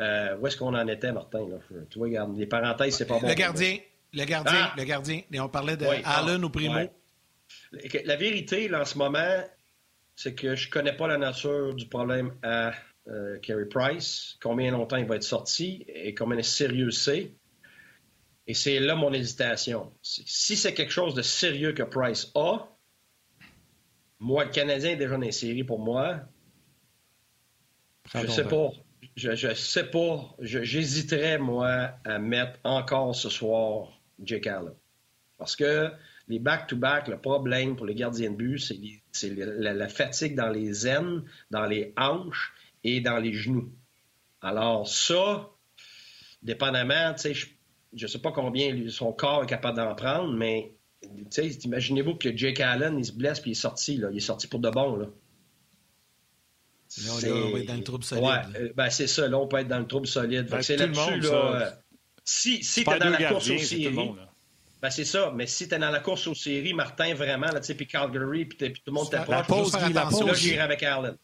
Euh, où est-ce qu'on en était, Martin? Tu vois, regarde, les parenthèses, c'est pas bon. Le gardien, le gardien, ah! le gardien. Et on parlait de Allen ou Primo. La vérité, là, en ce moment, c'est que je connais pas la nature du problème à Kerry Price, combien longtemps il va être sorti et combien sérieux c'est. Et c'est là mon hésitation. Si c'est quelque chose de sérieux que Price a, moi, le Canadien est déjà dans les séries pour moi. Je sais pas. Je, je sais pas. J'hésiterais, moi, à mettre encore ce soir Jake Allen. Parce que les back-to-back, le problème pour les gardiens de but, c'est la, la, fatigue dans les aines, dans les hanches et dans les genoux. Alors, ça, dépendamment, tu sais, je ne sais pas combien son corps est capable d'en prendre, mais imaginez-vous que Jake Allen, il se blesse puis il est sorti. Là. Il est sorti pour de bon. Là. Là, on va être dans le trouble solide. Ouais, ben, c'est ça. Là, on peut être dans le trouble solide. Ben, c'est là-dessus. Là, euh, si si tu es dans la course aux séries. Ben, c'est ça. Mais si tu es dans la course aux séries, Martin, vraiment, là, puis Calgary, puis tout le monde t'approche. La pause, la pause. Là, j'irai avec Allen.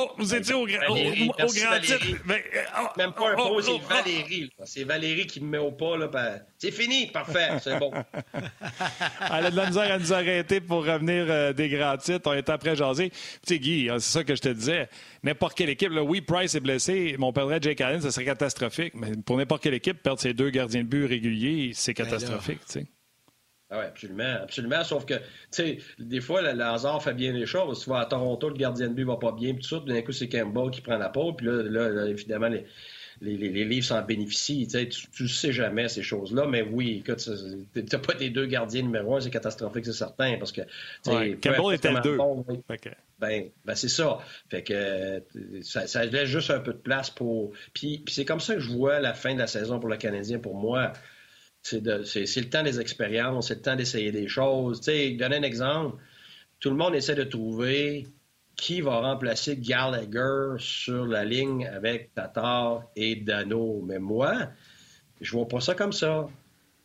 Oh, vous étiez au, grand titre. Mais, oh, Même pas un oh, pot, c'est oh, Valérie. C'est Valérie qui me met au pas. Là, c'est fini, parfait, c'est bon. Elle a de la misère à nous arrêter pour revenir euh, des grands titres. On est après jaser. Tu sais, Guy, hein, c'est ça que je te disais. N'importe quelle équipe, là, oui, Price est blessé, mon perdrait Jake Allen, ça serait catastrophique. Mais pour n'importe quelle équipe, perdre ses deux gardiens de but réguliers, c'est ben catastrophique. tu sais. Ah oui, absolument, absolument. Sauf que, tu sais, des fois, le, hasard fait bien les choses. Tu vois, à Toronto, le gardien de but va pas bien, puis tout ça, puis d'un coup, c'est Campbell qui prend la peau, puis là, là, évidemment, les, les, les, livres s'en bénéficient. Tu, tu sais jamais ces choses-là, mais oui, écoute, t'as pas des deux gardiens numéro un, c'est catastrophique, c'est certain, parce que... Ouais, Campbell était le deux. Ben, ben c'est ça. Fait que ça, ça, laisse juste un peu de place pour... Puis, puis c'est comme ça que je vois la fin de la saison pour le Canadien, pour moi. C'est le temps des expériences, c'est le temps d'essayer des choses. Tu sais, donner un exemple, tout le monde essaie de trouver qui va remplacer Gallagher sur la ligne avec Tatar et Dano. Mais moi, je vois pas ça comme ça.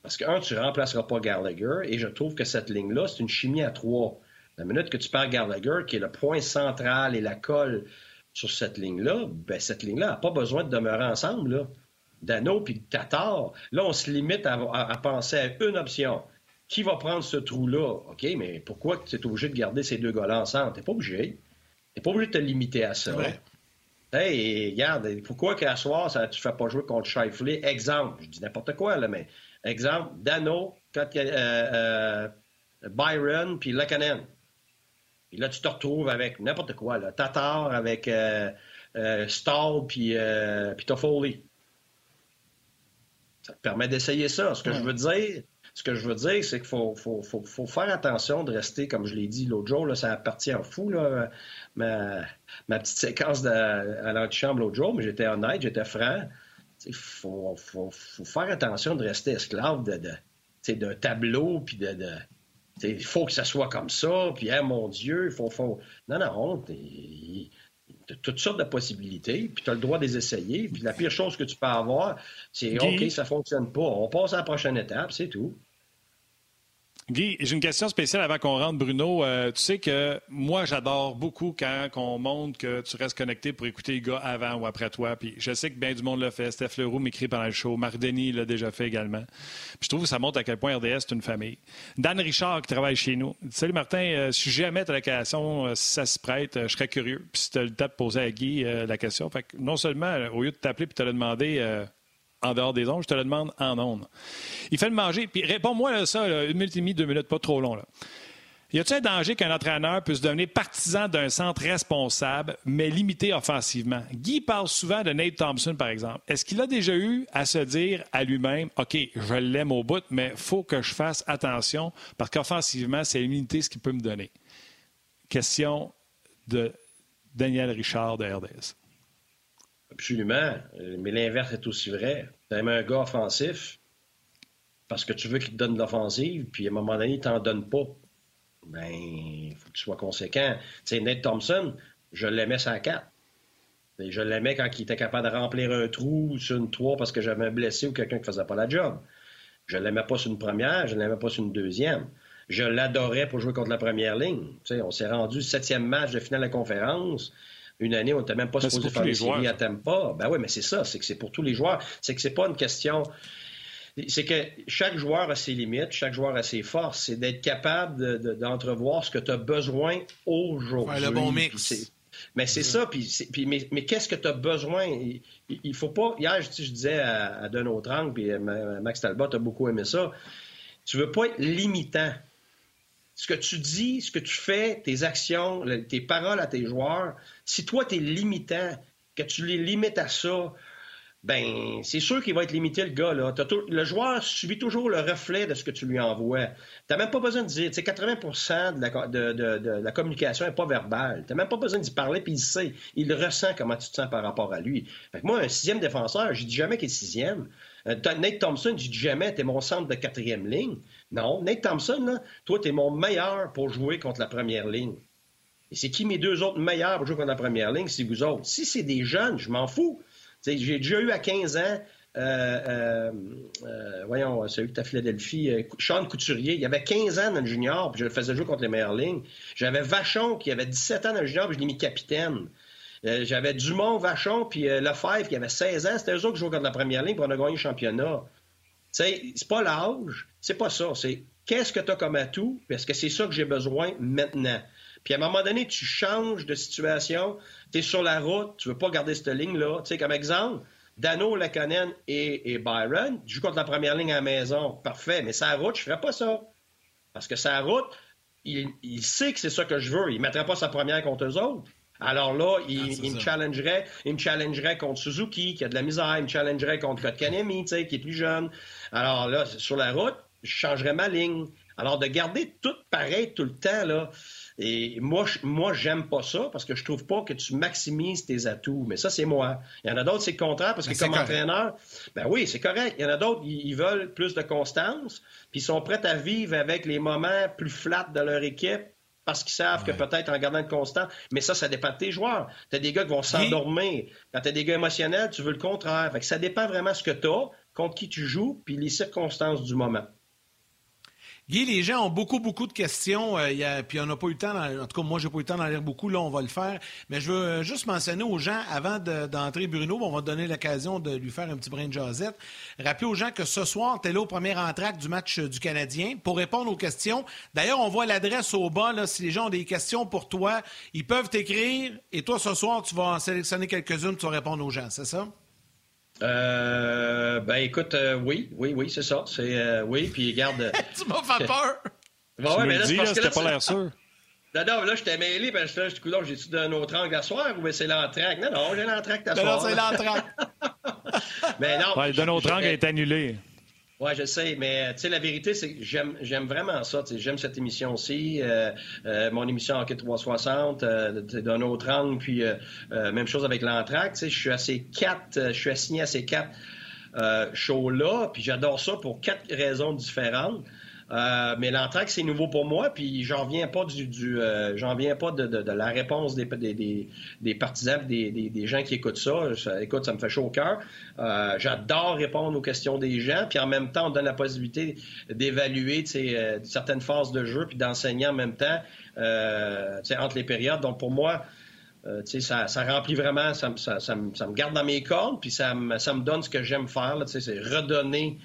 Parce que, un, tu remplaceras pas Gallagher et je trouve que cette ligne-là, c'est une chimie à trois. La minute que tu perds Gallagher, qui est le point central et la colle sur cette ligne-là, ben cette ligne-là n'a pas besoin de demeurer ensemble. Dano puis Tatar, là, on se limite à, penser à une option. Qui va prendre ce trou-là? OK, mais pourquoi tu es obligé de garder ces deux gars-là ensemble? T'es pas obligé. T'es pas obligé de te limiter à ça. Hey, regarde, pourquoi qu'à soir, ça, tu ne fais pas jouer contre Shifley? Exemple, je dis n'importe quoi, là, mais exemple, Dano, quand, euh, euh, Byron, puis Lekanen. Et là, tu te retrouves avec n'importe quoi, là. Tatar avec euh, euh Stahl, puis, puis Toffoli. Ça te permet d'essayer ça. Ce que je veux dire, ce que je veux dire, c'est qu'il faut, faut, faut, faut, faire attention de rester, comme je l'ai dit l'autre jour, là, ça appartient fou, là, ma, ma petite séquence de, à l'antichambre l'autre jour, mais j'étais honnête, j'étais franc. Il faut, faire attention de rester esclave de, de d'un tableau, puis de, de il faut que ça soit comme ça, puis, hein, mon Dieu, il faut, faut... Non, non, toutes sortes de possibilités, puis tu as le droit de les essayer. Puis la pire chose que tu peux avoir, c'est OK, ça fonctionne pas. On passe à la prochaine étape, c'est tout. Guy, j'ai une question spéciale avant qu'on rentre, Bruno. Euh, tu sais que moi, j'adore beaucoup quand on montre que tu restes connecté pour écouter les gars avant ou après toi. Puis je sais que bien du monde le fait. Steph Leroux m'écrit pendant le show. Marc Denis l'a déjà fait également. Puis je trouve que ça montre à quel point RDS est une famille. Dan Richard qui travaille chez nous. Salut Martin, euh, si jamais tu as la question, euh, si ça se prête, je serais curieux. Puis si tu as le temps de poser à Guy la question. Fait que non seulement, au lieu de t'appeler et te le demander en dehors des ondes, je te le demande en ondes. Il fait le manger, puis réponds-moi ça, une minute et demie, deux minutes, pas trop long. Là. Y a-t-il un danger qu'un entraîneur puisse devenir partisan d'un centre responsable, mais limité offensivement? Guy parle souvent de Nate Thompson, par exemple. Est-ce qu'il a déjà eu à se dire à lui-même, OK, je l'aime au bout, mais faut que je fasse attention parce qu'offensivement, c'est limité ce qu'il peut me donner? Question de Daniel Richard de RDS. Absolument. Mais l'inverse est aussi vrai. Tu aimes un gars offensif parce que tu veux qu'il te donne l'offensive, puis à un moment donné, il t'en donne pas. Ben, il faut que tu sois conséquent. Tu Nate Thompson, je l'aimais sans 4. Je l'aimais quand il était capable de remplir un trou sur une 3 parce que j'avais blessé ou quelqu'un qui faisait pas la job. Je l'aimais pas sur une première, je l'aimais pas sur une deuxième. Je l'adorais pour jouer contre la première ligne. On s'est rendu septième match de finale de conférence. Une année, on n'était même pas supposé faire les séries à Tampa. Ben oui, mais c'est ça, c'est que c'est pour tous les joueurs. C'est que c'est pas une question c'est que chaque joueur a ses limites, chaque joueur a ses forces. C'est d'être capable d'entrevoir ce que tu as besoin aujourd'hui. le bon mix. Mais c'est ça, puis, mais, qu'est-ce que tu as besoin? Il, il, faut pas. Hier, je, disais à, à d'un autre angle, puis Max Talbot a beaucoup aimé ça. Tu veux pas être limitant ce que tu dis, ce que tu fais, tes actions, tes paroles à tes joueurs, si toi, tu es limitant, que tu les limites à ça, ben c'est sûr qu'il va être limité, le gars. Le joueur subit toujours le reflet de ce que tu lui envoies. Tu n'as même pas besoin de dire. 80 de la, de, la communication n'est pas verbale. Tu n'as même pas besoin d'y parler, puis il sait. Il ressent comment tu te sens par rapport à lui. Fait moi, un sixième défenseur, je dis jamais qu'il est sixième. Euh, Nate Thompson, je dis jamais, tu es mon centre de quatrième ligne. Non, Nate Thompson, là, toi, es mon meilleur pour jouer contre la première ligne. Et c'est qui mes deux autres meilleurs pour jouer contre la première ligne? C'est vous autres. Si c'est des jeunes, je m'en fous. J'ai déjà eu à 15 ans, euh, euh, euh, voyons, celui que tu à Philadelphie, Sean Couturier, il avait 15 ans dans le junior, puis je le faisais jouer contre les meilleures lignes. J'avais Vachon qui avait 17 ans dans le junior, puis je l'ai mis capitaine. J'avais Dumont, Vachon, puis Lefebvre qui avait 16 ans. C'était eux autres qui jouaient contre la première ligne, pour on a gagné le championnat. C'est pas l'âge, c'est pas ça. C'est qu'est-ce que tu as comme atout, parce que c'est ça que j'ai besoin maintenant? Puis à un moment donné, tu changes de situation, tu es sur la route, tu veux pas garder cette ligne-là. Tu sais, comme exemple, Dano, Laconen et, et, Byron, tu joues contre la première ligne à la maison. Parfait, mais sa route, je ferais pas ça. Parce que sa route, il, sait que c'est ça que je veux. Il ne mettrait pas sa première contre eux autres. Alors là, il, ah, me challengerait, il me challengerait contre Suzuki, qui a de la misère, il me challengerait contre Kotkanemi, qui est plus jeune. Alors là, sur la route, je changerais ma ligne. Alors de garder tout pareil tout le temps, là, et moi, moi, j'aime pas ça parce que je trouve pas que tu maximises tes atouts. Mais ça, c'est moi. Il y en a d'autres, c'est le contraire parce que comme entraîneur, ben oui, c'est correct. Il y en a d'autres, ils veulent plus de constance, puis ils sont prêts à vivre avec les moments plus flats de leur équipe parce qu'ils savent que peut-être en gardant le constant, mais ça, ça dépend de tes joueurs. Tu as des gars qui vont s'endormir. Quand tu as des gars émotionnels, tu veux le contraire. Fait que ça dépend vraiment de ce que tu as, contre qui tu joues, puis les circonstances du moment. Guy, les gens ont beaucoup, beaucoup de questions. Euh, y a, puis on n'a pas eu le temps, en tout cas, moi, j'ai pas eu le temps d'en lire beaucoup. Là, on va le faire. Mais je veux juste mentionner aux gens, avant d'entrer Bruno, on va donner l'occasion de lui faire un petit brin de jasette. Rappeler aux gens que ce soir, tu es là au premier entraque du match euh, du Canadien pour répondre aux questions. D'ailleurs, on voit l'adresse au bas. Si les gens ont des questions pour toi, ils peuvent t'écrire. Et toi, ce soir, tu vas en sélectionner quelques-unes, tu vas répondre aux gens. C'est ça? Euh, ben écoute, euh, oui, oui, oui, c'est ça. C'est euh, oui, puis garde. tu m'as fait peur. Bon, ouais, mais là, dis, là, c'était pas l'air sûr. Non, non, là, j'étais mêlé, parce que là, je dis, j'ai-tu d'un autre angle à soir ou c'est l'entraque? Non, non, j'ai l'entraque à soir. Non, c'est l'entraque. mais non. Ouais, d'un autre angle est annulé. Oui, je sais, mais tu sais, la vérité, c'est que j'aime, j'aime vraiment ça. J'aime cette émission aussi. Euh, euh, mon émission Hockey 360, euh, d'un autre angle, puis euh, euh, même chose avec l'entraque. Je suis à ces quatre, je suis assigné à ces quatre shows-là, puis j'adore ça pour quatre raisons différentes. Euh, mais l'entraque, c'est nouveau pour moi, puis j'en viens pas du, du euh, j'en viens pas de, de, la réponse des, des, des, partisans, des, des, gens qui écoutent ça. Écoute, ça me fait chaud au cœur. Euh, j'adore répondre aux questions des gens, puis en même temps, on donne la possibilité d'évaluer certaines phases de jeu, puis d'enseigner en même temps entre les périodes. Donc pour moi, ça, ça, remplit vraiment, ça, ça, ça, me, ça, me, garde dans mes cordes, puis ça me, ça me donne ce que j'aime faire, c'est redonner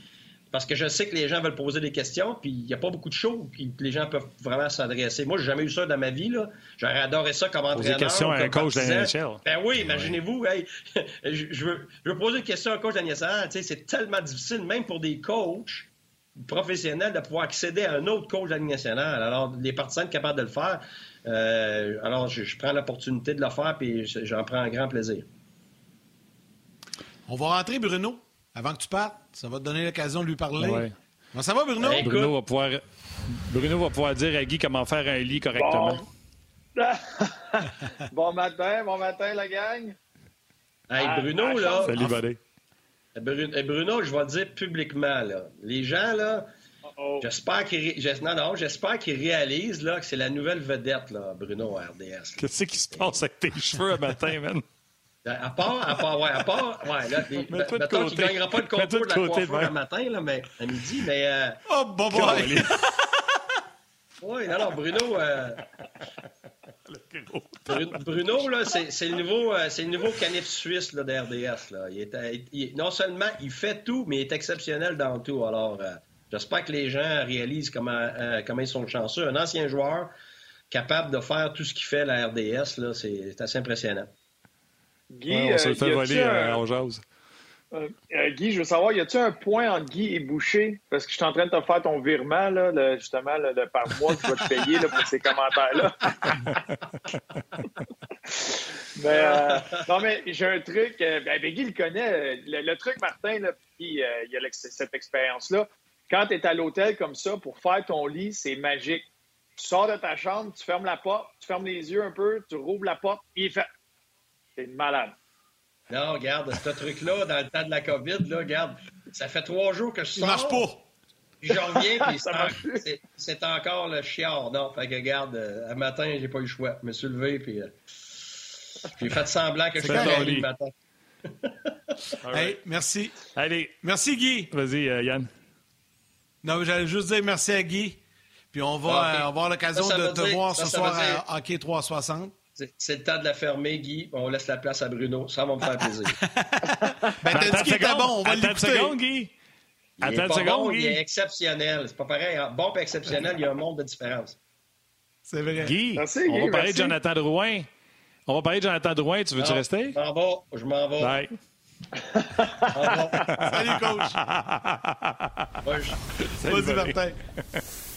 parce que je sais que les gens veulent poser des questions, puis il n'y a pas beaucoup de choses, puis les gens peuvent vraiment s'adresser. Moi, j'ai jamais eu ça dans ma vie. Là. J'aurais adoré ça comme entraîneur. Poser des questions à un coach de Ben oui, imaginez-vous. je, veux, poser une question à un coach de C'est tellement difficile, même pour des coachs professionnels, de pouvoir accéder à un autre coach de nationale. Alors, les partisans sont capables de le faire. Euh, alors, je, prends l'opportunité de le faire, puis j'en prends un grand plaisir. On va rentrer, Bruno? Avant que tu partes, ça va te donner l'occasion de lui parler. ça va, Bruno? Bruno, va pouvoir, Bruno va pouvoir dire à Guy comment faire un lit correctement. Bon, matin, bon matin, la gang. Hey, ah, Bruno, là. Salut, buddy. Bruno, je vais le dire publiquement, là. Les gens, là. J'espère qu'ils non, j'espère qu'ils réalisent là, que c'est la nouvelle vedette, là, Bruno RDS. Qu'est-ce qui se passe avec tes cheveux un matin, man? Euh, à part, à part, ouais, à part, ouais, là, les, mettons qu'il ne gagnera pas le concours de la coiffure le matin, là, mais, à midi, mais... Euh, oh, bon, bon! oui, alors, Bruno... Euh, Bruno, là, c'est le nouveau, euh, c'est le nouveau canif suisse là, d'RDS. Là. Il est, il, non seulement il fait tout, mais il est exceptionnel dans tout. Alors, euh, j'espère que les gens réalisent comment, euh, comment ils sont chanceux. Un ancien joueur capable de faire tout ce qu'il fait la RDS, c'est assez impressionnant. Guy, on se le fait voler un... Euh, euh, Guy, je veux savoir, y a-t-il un point entre Guy et Boucher? Parce que je suis en train de te faire ton virement, là, justement, par mois que je vais te payer pour ces commentaires-là. mais, euh, non, mais j'ai un truc. Ben, ben, Guy le connaît. Le, truc, Martin, là, puis il y a cette expérience-là. Quand tu es à l'hôtel comme ça, pour faire ton lit, c'est magique. Tu sors de ta chambre, tu fermes la porte, tu fermes les yeux un peu, tu rouvres la porte, et il fait. C'est malade. Non, regarde, ce truc-là, dans le temps de la COVID, là, regarde, ça fait trois jours que je sors. Il marche pas. Puis je reviens, puis c'est encore le chiard. Non, fait que regarde, euh, un matin, j'ai pas eu le choix. Je me suis levé, puis euh, j'ai fait semblant que je suis le matin. hey, merci. Allez. Merci, Guy. Vas-y, euh, Yann. Non, j'allais juste dire merci à Guy. Puis on va ah, avoir l'occasion de te voir ce soir à Hockey 360. C'est le temps de la fermer, Guy. On laisse la place à Bruno. Ça va me faire plaisir. ben, t'as dit qu'il était bon. On va l'écouter. seconde, Guy. Attends une seconde, bon, Guy. Il est exceptionnel. C'est pas pareil. Hein. Bon et exceptionnel, il y a un monde de différence. C'est vrai. Guy, on va parler de Jonathan Drouin. On va parler de Jonathan Drouin. Tu veux-tu rester? Je m'en vais. Je m'en vais. Bye. Salut, coach. Vas-y, Martin.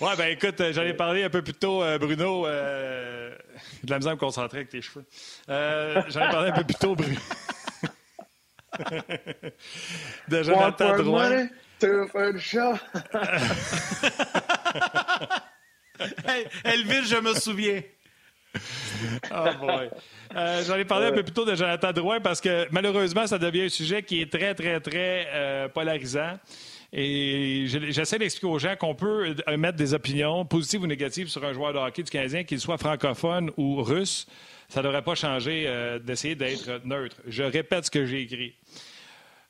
Ouais, ben écoute, euh, j'en ai parlé un peu plus tôt, euh, Bruno. Euh, de la misère à me concentrer avec tes cheveux. Euh, j'en ai parlé un peu plus tôt, Bruno. de Jonathan Drouin. Tu faire le chat. hey, Elville, je me souviens. oh boy. J'en ai parlé un peu plus tôt de Jonathan Drouin parce que malheureusement, ça devient un sujet qui est très, très, très polarisant. Et j'essaie d'expliquer aux gens qu'on peut mettre des opinions positives ou négatives sur un joueur de hockey du Canadien, qu'il soit francophone ou russe. Ça ne devrait pas changer euh, d'essayer d'être neutre. Je répète ce que j'ai écrit.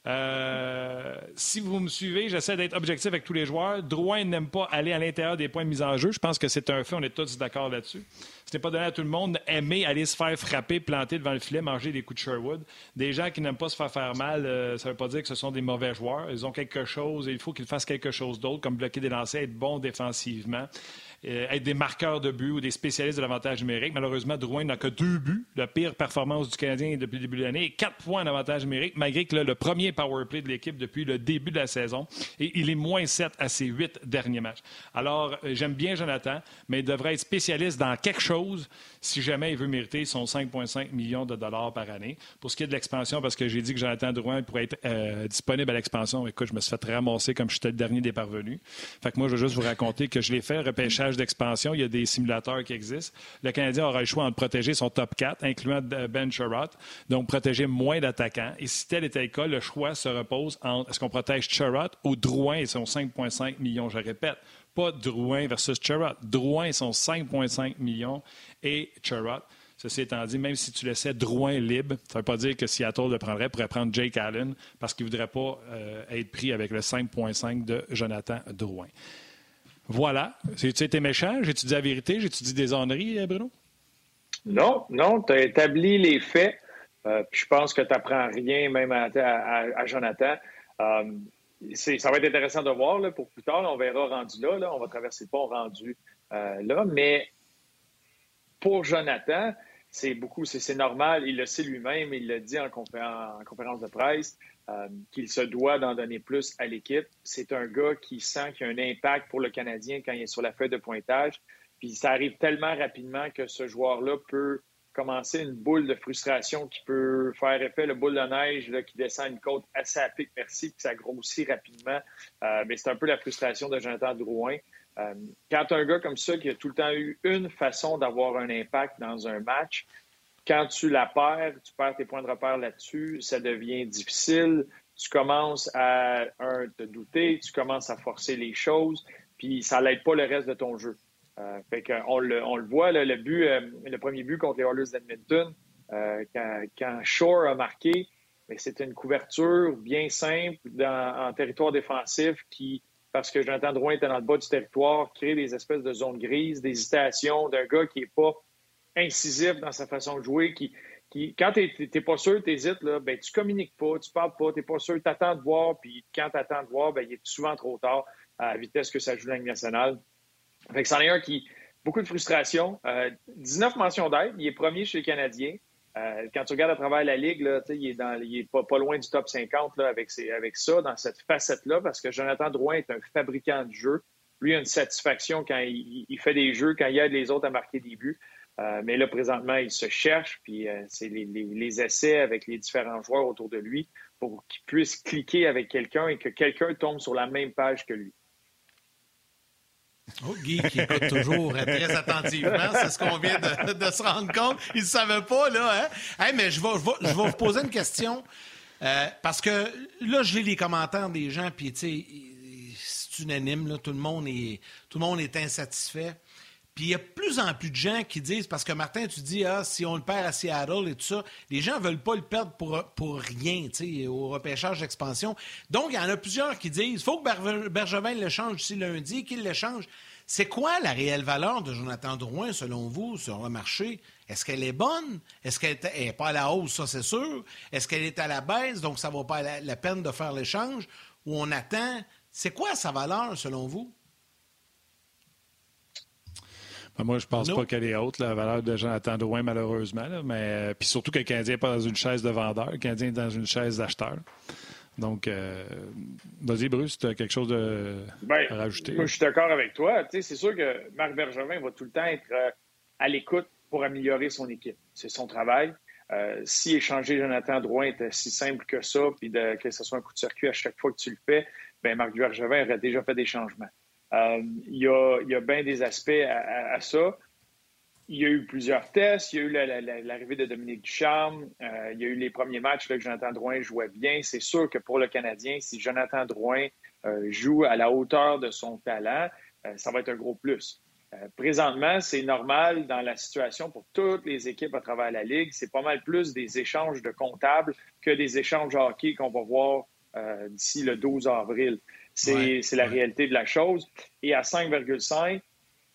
Euh, si vous me suivez, j'essaie d'être objectif avec tous les joueurs. Drouin n'aime pas aller à l'intérieur des points de mise en jeu. Je pense que c'est un fait, on est tous d'accord là-dessus. Ce n'est pas donné à tout le monde d'aimer aller se faire frapper, planter devant le filet, manger des coups de Sherwood. Des gens qui n'aiment pas se faire faire mal, euh, ça ne veut pas dire que ce sont des mauvais joueurs. Ils ont quelque chose et il faut qu'ils fassent quelque chose d'autre, comme bloquer des lancers, être bon défensivement. Euh, être des marqueurs de but ou des spécialistes de l'avantage numérique. Malheureusement, Drouin n'a que deux buts, la pire performance du Canadien depuis le début de l'année, et quatre points d'avantage numérique, malgré que le premier power play de l'équipe depuis le début de la saison. Et il est moins 7 à ses huit derniers matchs. Alors, euh, j'aime bien Jonathan, mais il devrait être spécialiste dans quelque chose si jamais il veut mériter son 5,5 millions de dollars par année. Pour ce qui est de l'expansion, parce que j'ai dit que Jonathan Drouin pourrait être euh, disponible à l'expansion, écoute, je me suis fait ramasser comme j'étais le dernier des parvenus. Fait que moi, je veux juste vous raconter que je l'ai fait, repêchage d'expansion. Il y a des simulateurs qui existent. Le Canadien aura le choix de protéger son top 4, incluant Ben Sherratt, donc protéger moins d'attaquants. Et si tel était le cas, le choix se repose entre est-ce qu'on protège Sherratt ou Drouin et son 5,5 millions? Je répète, pas Drouin versus Sherratt. Drouin et son 5,5 millions et Sherratt. Ceci étant dit, même si tu laissais Drouin libre, ça ne veut pas dire que Seattle le prendrait, pourrait prendre Jake Allen parce qu'il ne voudrait pas euh, être pris avec le 5,5 de Jonathan Drouin. Voilà. Tu été méchant? J'ai-tu la vérité? J'ai-tu dit des honneries, euh, Bruno? Non, non. Tu as établi les faits. Euh, je pense que tu n'apprends rien même à, Jonathan. Euh, ça va être intéressant de voir pour plus tard. on verra rendu là, On va traverser le pont rendu là. Mais pour Jonathan, c'est beaucoup, c'est normal. Il le sait lui-même. Il l'a dit en conférence de presse. Euh, qu'il se doit d'en donner plus à l'équipe. C'est un gars qui sent qu'il y a un impact pour le Canadien quand il est sur la feuille de pointage. Puis ça arrive tellement rapidement que ce joueur-là peut commencer une boule de frustration qui peut faire effet, le boule de neige qui descend une côte assez à pic, merci, puis ça grossit rapidement. Euh, mais c'est un peu la frustration de Jonathan Drouin. Euh, quand un gars comme ça qui a tout le temps eu une façon d'avoir un impact dans un match, quand tu la perds, tu perds tes points de repère là-dessus, ça devient difficile. Tu commences à un, te douter, tu commences à forcer les choses, puis ça n'aide pas le reste de ton jeu. Euh, fait on, le, voit, le, but, euh, le premier but contre les Oilers d'Edmonton, euh, quand, Shore a marqué, c'était une couverture bien simple dans, en territoire défensif qui, parce que Jonathan Drouin était dans le bas du territoire, crée des espèces de zones grises, d'hésitation d'un gars qui n'est pas incisif dans sa façon de jouer, qui, qui quand tu n'es pas sûr, tu hésites, là, ben, tu communiques pas, tu parles pas, tu n'es pas sûr, tu attends de voir, puis quand tu attends de voir, ben, il est souvent trop tard à la vitesse que ça joue la Ligue nationale. Fait que c'en est un qui beaucoup de frustration. 19 euh, mentions d'aide, il est premier chez les Canadiens. quand tu regardes à travers la Ligue, là, il est, dans, il est pas, loin du top 50 là, avec, avec ça, dans cette facette-là, parce que Jonathan Drouin est un fabricant de jeux. Lui a une satisfaction quand il, il, fait des jeux, quand il aide les autres à marquer des buts. Euh, mais là, présentement, il se cherche, puis euh, c'est les, essais avec les différents joueurs autour de lui pour qu'il puisse cliquer avec quelqu'un et que quelqu'un tombe sur la même page que lui. Oh, Guy qui écoute toujours très attentivement, c'est ce qu'on vient de, se rendre compte. Il ne savait pas, là. Hein? mais je vais, vous poser une question. Euh, parce que là, je lis les commentaires des gens, puis c'est unanime, tout, le monde est, tout le monde est insatisfait. Puis il y a plus en plus de gens qui disent, parce que Martin, tu dis, ah, si on le perd à Seattle et tout ça, les gens ne veulent pas le perdre pour, rien, tu sais, au repêchage d'expansion. Donc, il y en a plusieurs qui disent, il faut que Bergevin le change ici lundi, qu'il le change. C'est quoi la réelle valeur de Jonathan Drouin, selon vous, sur le marché? Est-ce qu'elle est bonne? Est-ce qu'elle n'est pas à la hausse, ça c'est sûr? Est-ce qu'elle est à la baisse, donc ça ne vaut pas la, la peine de faire l'échange? Ou on attend? C'est quoi sa valeur, selon vous? Ben, moi, je pense pas qu'elle est haute, la valeur de Jonathan Drouin, malheureusement. mais euh, puis surtout que le Canadien n'est pas dans une chaise de vendeur, le Canadien est dans une chaise d'acheteur. Donc, euh, vas-y, Bruce, tu as quelque chose de ben, à rajouter? Moi, je suis d'accord avec toi. c'est sûr que Marc Bergevin va tout le temps être euh, à l'écoute pour améliorer son équipe. C'est son travail. si échanger Jonathan Drouin était si simple que ça, puis que ce soit un coup de circuit à chaque fois que tu le fais, ben Marc Bergevin aurait déjà fait des changements. Euh, il, y a, bien des aspects à, ça. Il y a eu plusieurs tests. Il y a eu l'arrivée de Dominique Ducharme. Euh, il y a eu les premiers matchs là, que Jonathan Drouin jouait bien. C'est sûr que pour le Canadien, si Jonathan Drouin euh, joue à la hauteur de son talent, ça va être un gros plus. présentement, c'est normal dans la situation pour toutes les équipes à travers la Ligue. C'est pas mal plus des échanges de comptables que des échanges hockey qu'on va voir d'ici le 12 avril. C'est la réalité de la chose. Et à 5,5,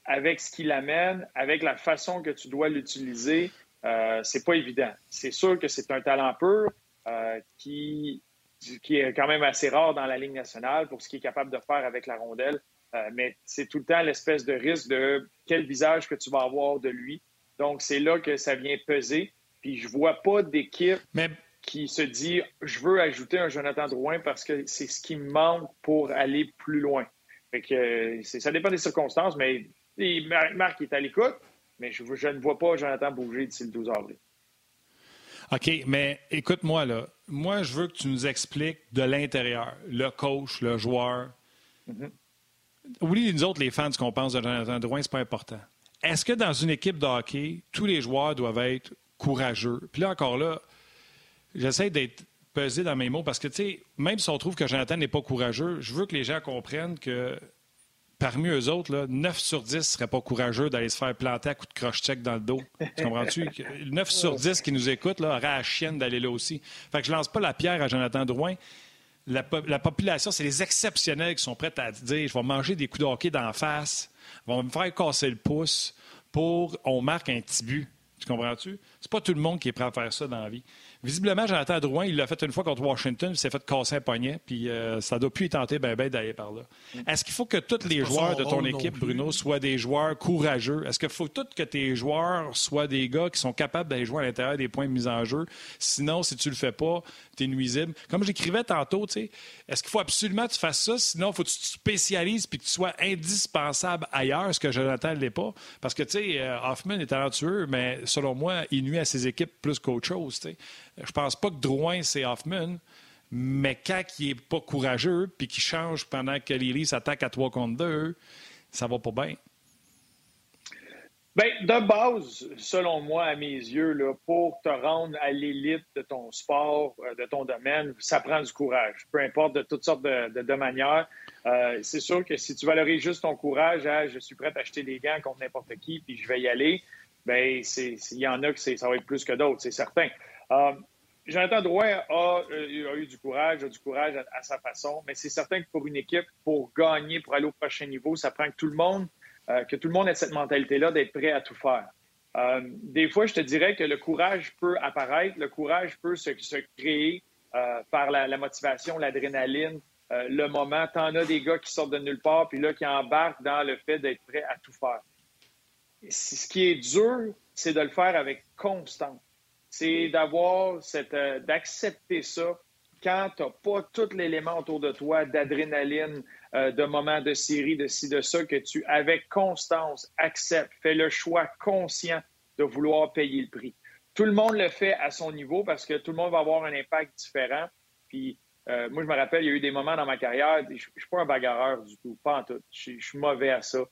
avec ce qu'il amène, avec la façon que tu dois l'utiliser, euh, c'est pas évident. C'est sûr que c'est un talent pur euh, qui, qui est quand même assez rare dans la Ligue nationale pour ce qu'il est capable de faire avec la rondelle. Euh, mais c'est tout le temps l'espèce de risque de quel visage que tu vas avoir de lui. Donc, c'est là que ça vient peser. Puis je vois pas d'équipe qui se dit je veux ajouter un Jonathan Drouin parce que c'est ce qui me manque pour aller plus loin. Fait que, ça dépend des circonstances, mais Marc est à l'écoute, mais je, je, ne vois pas Jonathan bouger d'ici le 12 avril. OK, mais écoute-moi là. Moi, je veux que tu nous expliques de l'intérieur, le coach, le joueur. Mm-hmm. Oublie nous autres, les fans, ce qu'on pense de Jonathan Drouin, c'est pas important. Est-ce que dans une équipe de hockey, tous les joueurs doivent être courageux? Puis là, encore là, j'essaie d'être pesé dans mes mots parce que, tu sais, même si on trouve que Jonathan n'est pas courageux, je veux que les gens comprennent que parmi eux autres, là, 9 sur 10 ne seraient pas courageux d'aller se faire planter à coup de croche-check dans le dos. Tu comprends-tu? 9 sur 10 qui nous écoutent là, auraient la chienne d'aller là aussi. Fait que je lance pas la pierre à Jonathan Drouin. La, la population, c'est les exceptionnels qui sont prêts à dire je vais manger des coups de hockey d'en face, vont me faire casser le pouce pour on marque un petit but. Tu comprends-tu? C'est pas tout le monde qui est prêt à faire ça dans la vie. Visiblement, Jonathan Drouin, il l'a fait une fois contre Washington, il s'est fait casser un poignet, puis euh, ça ne doit plus tenter ben, ben d'aller par là. Est-ce qu'il faut que tous les joueurs de ton équipe, Bruno, soient des joueurs courageux? Est-ce qu'il faut tout que tes joueurs soient des gars qui sont capables d'aller jouer à l'intérieur des points de mise en jeu? Sinon, si tu le fais pas, tu es nuisible. Comme j'écrivais tantôt, est-ce qu'il faut absolument que tu fasses ça? Sinon, il faut que tu te spécialises puis que tu sois indispensable ailleurs, ce que Jonathan ne l'est pas? Parce que, tu sais, euh, Hoffman est talentueux, mais selon moi, il nuit à ses équipes plus qu'autre chose, je pense pas que Drouin, c'est Hoffman. Mais quand il n'est pas courageux puis qu'il change pendant que Lily s'attaque à 3 contre 2, ça va pas bien. Bien, de base, selon moi, à mes yeux, là, pour te rendre à l'élite de ton sport, euh, de ton domaine, ça prend du courage. Peu importe de toutes sortes de, manières. Euh, c'est sûr que si tu valorises juste ton courage, je suis prêt à acheter des gants contre n'importe qui, puis je vais y aller, bien, il y en a que ça va être plus que d'autres, c'est certain. Euh, Jonathan Drouin a, euh, a, eu du courage, a du courage à, sa façon, mais c'est certain que pour une équipe, pour gagner, pour aller au prochain niveau, ça prend que tout le monde, euh, que tout le monde ait cette mentalité-là d'être prêt à tout faire. Euh, des fois, je te dirais que le courage peut apparaître, le courage peut se, créer par la, motivation, l'adrénaline, le moment. T'en as des gars qui sortent de nulle part, puis là, qui embarquent dans le fait d'être prêt à tout faire. Ce qui est dur, c'est de le faire avec constance c'est d'avoir cette, euh, d'accepter ça quand tu n'as pas tout l'élément autour de toi d'adrénaline, euh, de moments de série, de ci, de ça, que tu, avec constance, acceptes, fais le choix conscient de vouloir payer le prix. Tout le monde le fait à son niveau parce que tout le monde va avoir un impact différent. Puis, euh, moi, je me rappelle, il y a eu des moments dans ma carrière, je ne suis pas un bagarreur du tout, pas en tout. Je, suis mauvais à ça.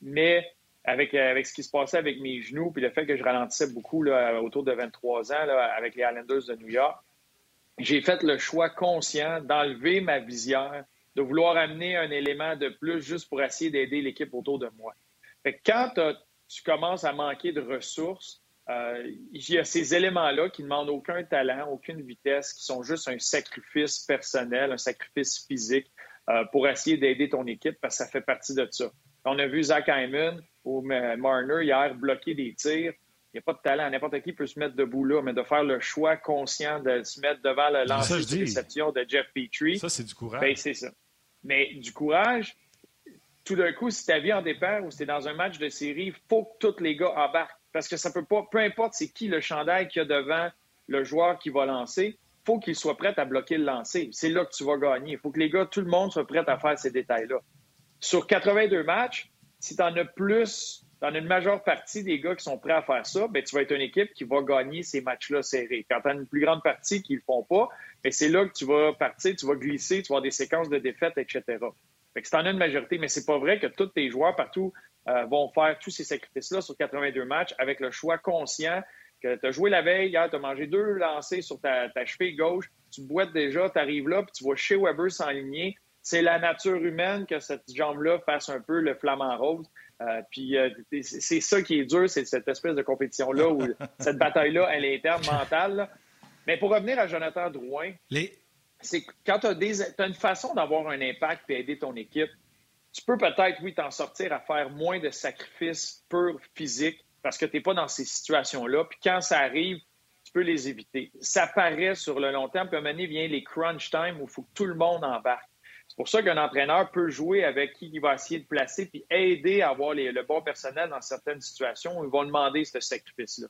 mais avec, avec ce qui se passait avec mes genoux, puis le fait que je ralentissais beaucoup là, autour de 23 ans avec les Islanders de New York, j'ai fait le choix conscient d'enlever ma visière, de vouloir amener un élément de plus juste pour essayer d'aider l'équipe autour de moi. Quand tu commences à manquer de ressources, euh, il y a ces éléments-là qui ne demandent aucun talent, aucune vitesse, qui sont juste un sacrifice personnel, un sacrifice physique euh, pour essayer d'aider ton équipe parce que ça fait partie de ça. On a vu Zach Hyman ou Marner hier bloquer des tirs. Il n'y a pas de talent. N'importe qui peut se mettre debout là, mais de faire le choix conscient de se mettre devant le lancer de réception de Jeff Petrie. Ça, c'est du courage. Ben, c'est ça. Mais du courage, tout d'un coup, si ta vie en dépend ou si tu es dans un match de série, il faut que tous les gars embarquent. Parce que ça peut pas, peu importe c'est qui le chandail qu'il y a devant le joueur qui va lancer, faut qu'il soit prêt à bloquer le lancer. C'est là que tu vas gagner. Il faut que les gars, tout le monde soit prêt à faire ces détails-là. Sur 82 matchs, si tu en as plus, tu en as une majeure partie des gars qui sont prêts à faire ça, bien, tu vas être une équipe qui va gagner ces matchs-là serrés. Quand tu as une plus grande partie qui ne le font pas, bien, c'est là que tu vas partir, tu vas glisser, tu vas avoir des séquences de défaites, etc. Fait que si tu en as une majorité, mais c'est pas vrai que tous tes joueurs partout euh, vont faire tous ces sacrifices-là sur 82 matchs avec le choix conscient que tu as joué la veille, hier, tu as mangé deux lancers sur ta, ta cheville gauche, tu boites déjà, tu arrives là, puis tu vois chez Weber s'enligner, c'est la nature humaine que cette jambe-là fasse un peu le flamant rose. Euh, puis euh, c'est ça qui est dur, c'est cette espèce de compétition-là où cette bataille-là, elle est interne, mentale. Mais pour revenir à Jonathan Drouin, c'est quand tu as, une façon d'avoir un impact et aider ton équipe, tu peux peut-être, oui, t'en sortir à faire moins de sacrifices purs physiques parce que tu n'es pas dans ces situations-là. Puis quand ça arrive, tu peux les éviter. Ça paraît sur le long terme, puis à un moment donné, vient les crunch time où il faut que tout le monde embarque. C'est pour ça qu'un entraîneur peut jouer avec qui il va essayer de placer puis aider à avoir le bon personnel dans certaines situations où ils vont demander ce sacrifice-là.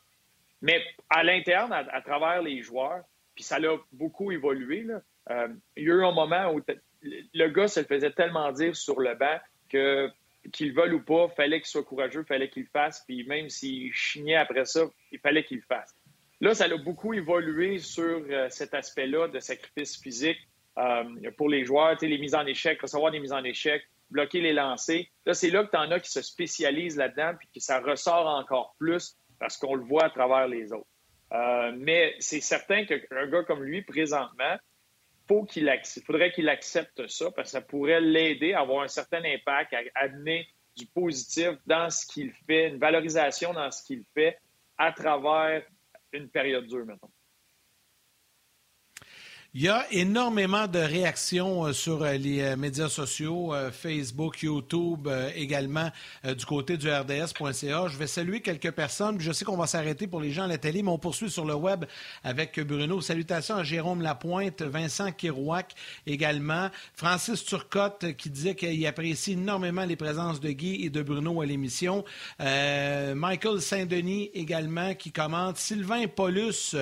Mais à l'interne, à, travers les joueurs, puis ça a beaucoup évolué, euh, il y a eu un moment où le gars se le faisait tellement dire sur le banc que qu'il veuille ou pas, fallait qu'il soit courageux, fallait qu'il le fasse, puis même s'il chignait après ça, il fallait qu'il le fasse. Là, ça a beaucoup évolué sur euh, cet aspect-là de sacrifice physique. Euh, pour les joueurs, les mises en échec, recevoir des mises en échec, bloquer les lancers. Là, c'est là que tu en as qui se spécialisent là-dedans puis que ça ressort encore plus parce qu'on le voit à travers les autres. Euh, mais c'est certain qu'un gars comme lui, présentement, faut qu'il faudrait qu'il accepte ça parce que ça pourrait l'aider à avoir un certain impact, à amener du positif dans ce qu'il fait, une valorisation dans ce qu'il fait à travers une période dure, maintenant. Il y a énormément de réactions euh, sur euh, les euh, médias sociaux, Facebook, YouTube, également du côté du RDS.ca. Je vais saluer quelques personnes. Je sais qu'on va s'arrêter pour les gens à la télé, mais on poursuit sur le web avec Bruno. Salutations à Jérôme Lapointe, Vincent Kirouac également, Francis Turcotte qui disait qu'il apprécie énormément les présences de Guy et de Bruno à l'émission. Michael Saint-Denis également qui commente. Sylvain Paulus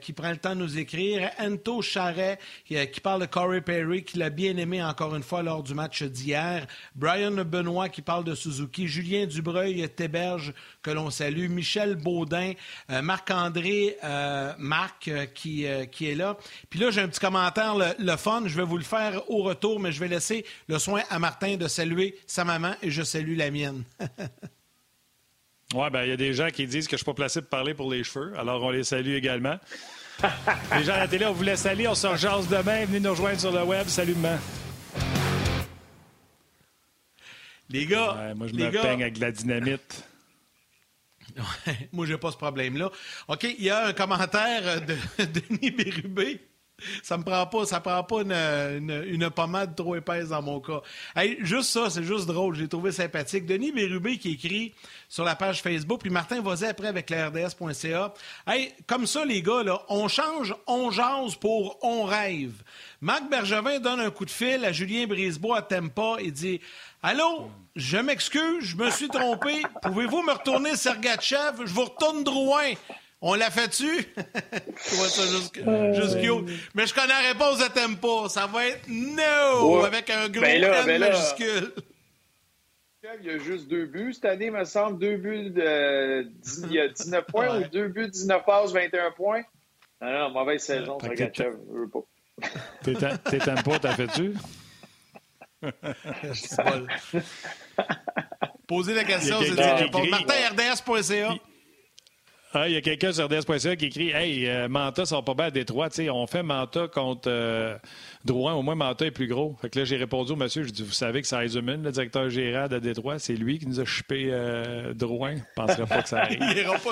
qui prend le temps de nous écrire. Anto Charret euh, qui, parle de Corey Perry, qui l'a bien aimé encore une fois lors du match d'hier. Brian Benoît qui parle de Suzuki. Julien Dubreuil, Théberge, que l'on salue. Michel Baudin, euh, Marc-André euh, Marc qui, qui est là. Puis là, j'ai un petit commentaire, le, fun. Je vais vous le faire au retour, mais je vais laisser le soin à Martin de saluer sa maman et je salue la mienne. Oui, ben il y a des gens qui disent que je ne suis pas placé pour parler pour les cheveux, alors on les salue également. Les gens à la télé, on vous laisse aller. On se rejase demain. Venez nous rejoindre sur le web. Salut, maman. Les gars. moi, je me peigne avec de la dynamite. Ouais, moi, j'ai pas ce problème-là. OK, il y a un commentaire de Denis Bérubé. Ça me prend pas, ça prend pas une, pommade trop épaisse dans mon cas. juste ça, c'est juste drôle. J'ai trouvé sympathique. Denis Bérubé qui écrit sur la page Facebook, puis Martin Vosé après avec l'RDS.ca. Hey, comme ça, les gars, là, on change, on jase pour on rêve. Marc Bergevin donne un coup de fil à Julien Brisebois à Tempa et dit Allô, je m'excuse, je me suis trompé. Pouvez-vous me retourner Sergachev? Je vous retourne Drouin. On l'a fait-tu? je vois ça juste, juste cute. Mais je connais la réponse de Tempo. Ça va être no! Avec un gros ben là, ben majuscule. Il y a juste deux buts cette année, me semble. Deux buts de il y a 19 points ou deux buts, 19 passes, 21 points. Non, non, mauvaise saison, Sergachev. Je veux pas. T'es pas, t'as fait-tu? Poser la question, c'est dire répondre. Ah, il y a quelqu'un sur RDS.ca qui écrit Hey, euh, Manta sont pas bien à Détroit. on fait Manta contre euh, Drouin. Au moins, Manta est plus gros. Fait que là, j'ai répondu au monsieur j'ai dit Vous savez que c'est Eisenman, le directeur général de Détroit, c'est lui qui nous a chupé euh, Drouin. Je ne penserais pas que ça arrive.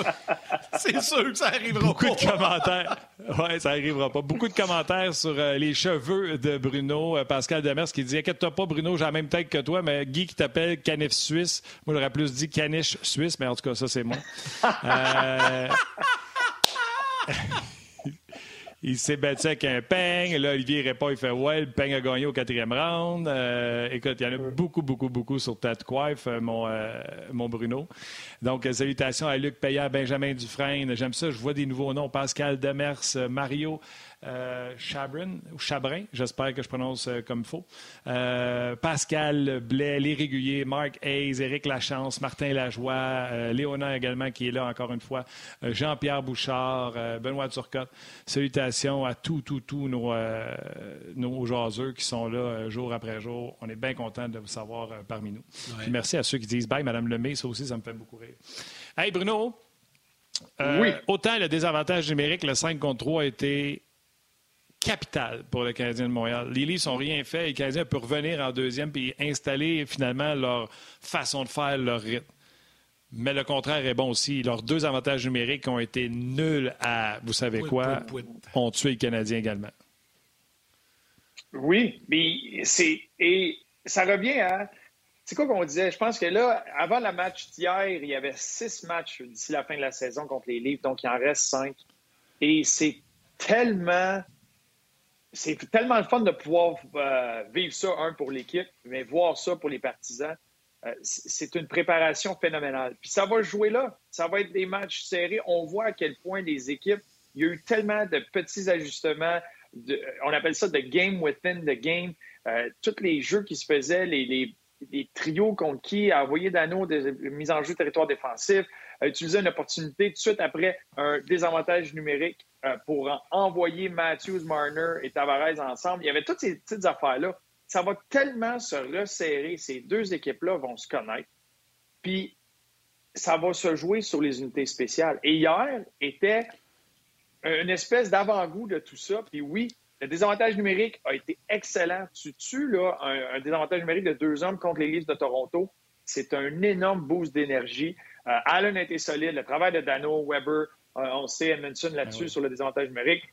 C'est sûr que ça arrivera Beaucoup de commentaires. Oui, ça arrivera pas. Beaucoup de commentaires sur les cheveux de Bruno. Pascal Demers qui dit Inquiète-toi pas, Bruno, j'ai la même tête que toi, mais Guy qui t'appelle Canif Suisse. Moi, j'aurais plus dit Caniche Suisse, mais en tout cas, ça, c'est moi. Euh, il s'est battu avec un peigne. Là, Olivier répond, il fait Ouais, le peigne a gagné au quatrième round. Euh, écoute, il y en a beaucoup, beaucoup, beaucoup sur Tête Coiffe, euh, mon, mon Bruno. Donc, salutations à Luc Payard, Benjamin Dufresne. J'aime ça, je vois des nouveaux noms. Pascal Demers, Mario. Euh, Chabrin, ou Chabrin, j'espère que je prononce euh, comme il faut. Euh, Pascal Blais, les réguliers, Marc Hayes, Éric Lachance, Martin Lajoie, Léonard également qui est là encore une fois, Jean-Pierre Bouchard, Benoît Turcotte. Salutations à tous, tous, tous nos, nos jaseux qui sont là jour après jour. On est bien content de vous savoir parmi nous. merci à ceux qui disent bye, Madame Lemay, ça aussi, ça me fait beaucoup rire. Hey Bruno, oui. Autant le désavantage numérique, le 5 contre 3 a été capital pour le Canadien de Montréal. Les Leafs n'ont rien fait et les Canadiens peuvent revenir en deuxième et installer finalement leur façon de faire, leur rythme. Mais le contraire est bon aussi. Leurs deux avantages numériques ont été nuls à, vous savez quoi, ont tué les Canadiens également. Oui, mais c'est. Et ça revient à. C'est quoi qu'on disait? Je pense que là, avant le match d'hier, il y avait six matchs d'ici la fin de la saison contre les Leafs, donc il en reste cinq. Et c'est tellement c'est tellement le fun de pouvoir euh, vivre ça, un, pour l'équipe, mais voir ça pour les partisans. Euh, c'est une préparation phénoménale. Puis ça va jouer là. Ça va être des matchs serrés. On voit à quel point les équipes, il y a eu tellement de petits ajustements. on appelle ça the game within the game. Euh, tous les jeux qui se faisaient, les, trios contre qui, envoyer d'anneaux de mise en jeu territoire défensif, utiliser une opportunité tout de suite après un désavantage numérique euh, pour envoyer Matthews, Marner et Tavares ensemble. Il y avait toutes ces petites affaires-là. Ça va tellement se resserrer. Ces deux équipes-là vont se connaître. Puis, ça va se jouer sur les unités spéciales. Et hier était une espèce d'avant-goût de tout ça. Puis oui, le désavantage numérique a été excellent. Tu tues là, un, désavantage numérique de deux hommes contre les Leafs de Toronto. C'est un énorme boost d'énergie. Euh, Allen a été solide. Le travail de Dano, Weber, euh, on sait Edmondson là-dessus ben sur le désavantage numérique.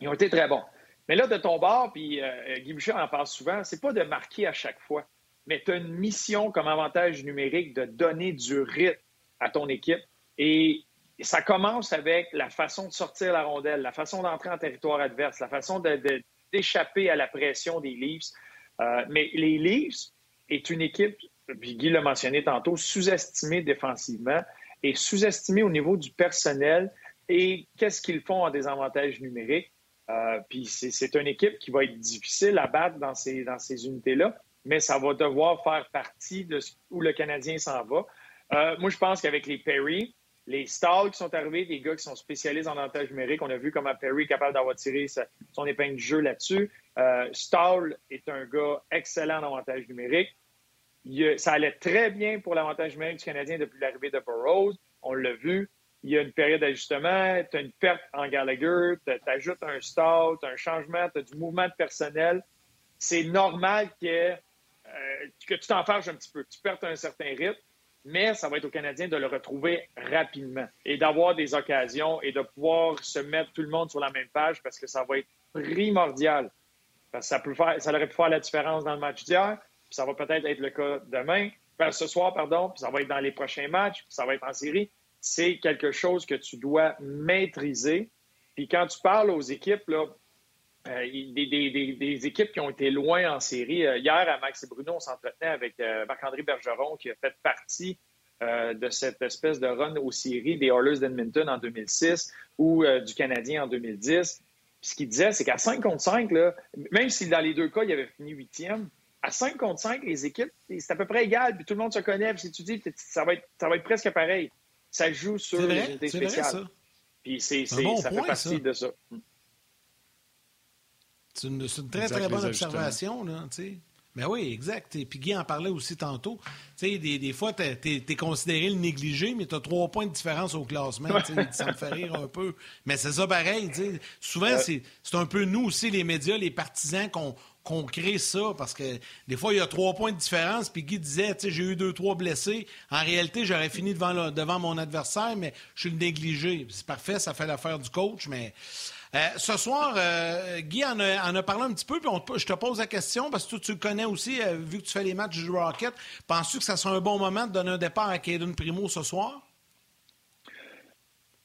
Ils ont été très bons. Mais là, de ton bord, puis euh, Guy Boucher en parle souvent, c'est pas de marquer à chaque fois, mais tu as une mission comme avantage numérique de donner du rythme à ton équipe. Et ça commence avec la façon de sortir la rondelle, la façon d'entrer en territoire adverse, la façon d'échapper à la pression des Leafs. Euh, mais les Leafs est une équipe, puis Guy l'a mentionné tantôt, sous-estimée défensivement est sous-estimé au niveau du personnel et qu'est-ce qu'ils font en désavantage numérique. Euh, puis c'est une équipe qui va être difficile à battre dans ces, dans ces unités-là, mais ça va devoir faire partie de où le Canadien s'en va. Euh, moi, je pense qu'avec les Perry, les Stall qui sont arrivés, des gars qui sont spécialisés en avantage numérique, on a vu comment Perry est capable d'avoir tiré son épingle de jeu là-dessus. Euh, Stall est un gars excellent en avantage numérique ça allait très bien pour l'avantage numérique du Canadien depuis l'arrivée de Burroughs. On l'a vu. Il y a une période d'ajustement, tu as une perte en Gallagher, tu ajoutes un stall, tu as un changement, tu as du mouvement de personnel. C'est normal que, euh, que tu t'en fâches un petit peu, tu perds un certain rythme, mais ça va être au Canadien de le retrouver rapidement et d'avoir des occasions et de pouvoir se mettre tout le monde sur la même page parce que ça va être primordial. Ça, ça aurait pu faire la différence dans le match d'hier puis ça va peut-être être le cas demain, ben, ce soir, pardon, puis ça va être dans les prochains matchs, puis ça va être en série. C'est quelque chose que tu dois maîtriser. Puis quand tu parles aux équipes, là, euh, des, équipes qui ont été loin en série. Euh, hier, à Max et Bruno, on s'entretenait avec euh, Marc-André Bergeron, qui a fait partie de cette espèce de run aux séries des Oilers d'Edmonton en 2006 ou du Canadien en 2010. ce qu'il disait, c'est qu'à 5 contre 5, là, même si dans les deux cas, il avait fini huitième, à 5 contre 5, les équipes, c'est à peu près égal, puis tout le monde se connaît. Puis si tu dis, ça va, être, ça va être presque pareil. Ça joue sur les unités spéciales. Puis c'est, ça fait partie de ça. C'est une, très, très bonne observation. Là, mais oui, exact. Et puis Guy en parlait aussi tantôt. Des, des fois, tu es, considéré le négligé, mais tu as trois points de différence au classement. ça me fait rire un peu. Mais c'est ça pareil. Souvent, c'est un peu nous aussi, les médias, les partisans, qu'on qu'on crée ça parce que des fois, il y a trois points de différence. Puis Guy disait, tu sais, j'ai eu deux, trois blessés. En réalité, j'aurais fini devant, devant mon adversaire, mais je suis le négligé. C'est parfait, ça fait l'affaire du coach, mais. Euh, ce soir, euh, Guy en a, parlé un petit peu, puis je te pose la question, parce que tu le connais aussi, euh, vu que tu fais les matchs du Rocket. Penses-tu que ça sera un bon moment de donner un départ à Caden Primo ce soir?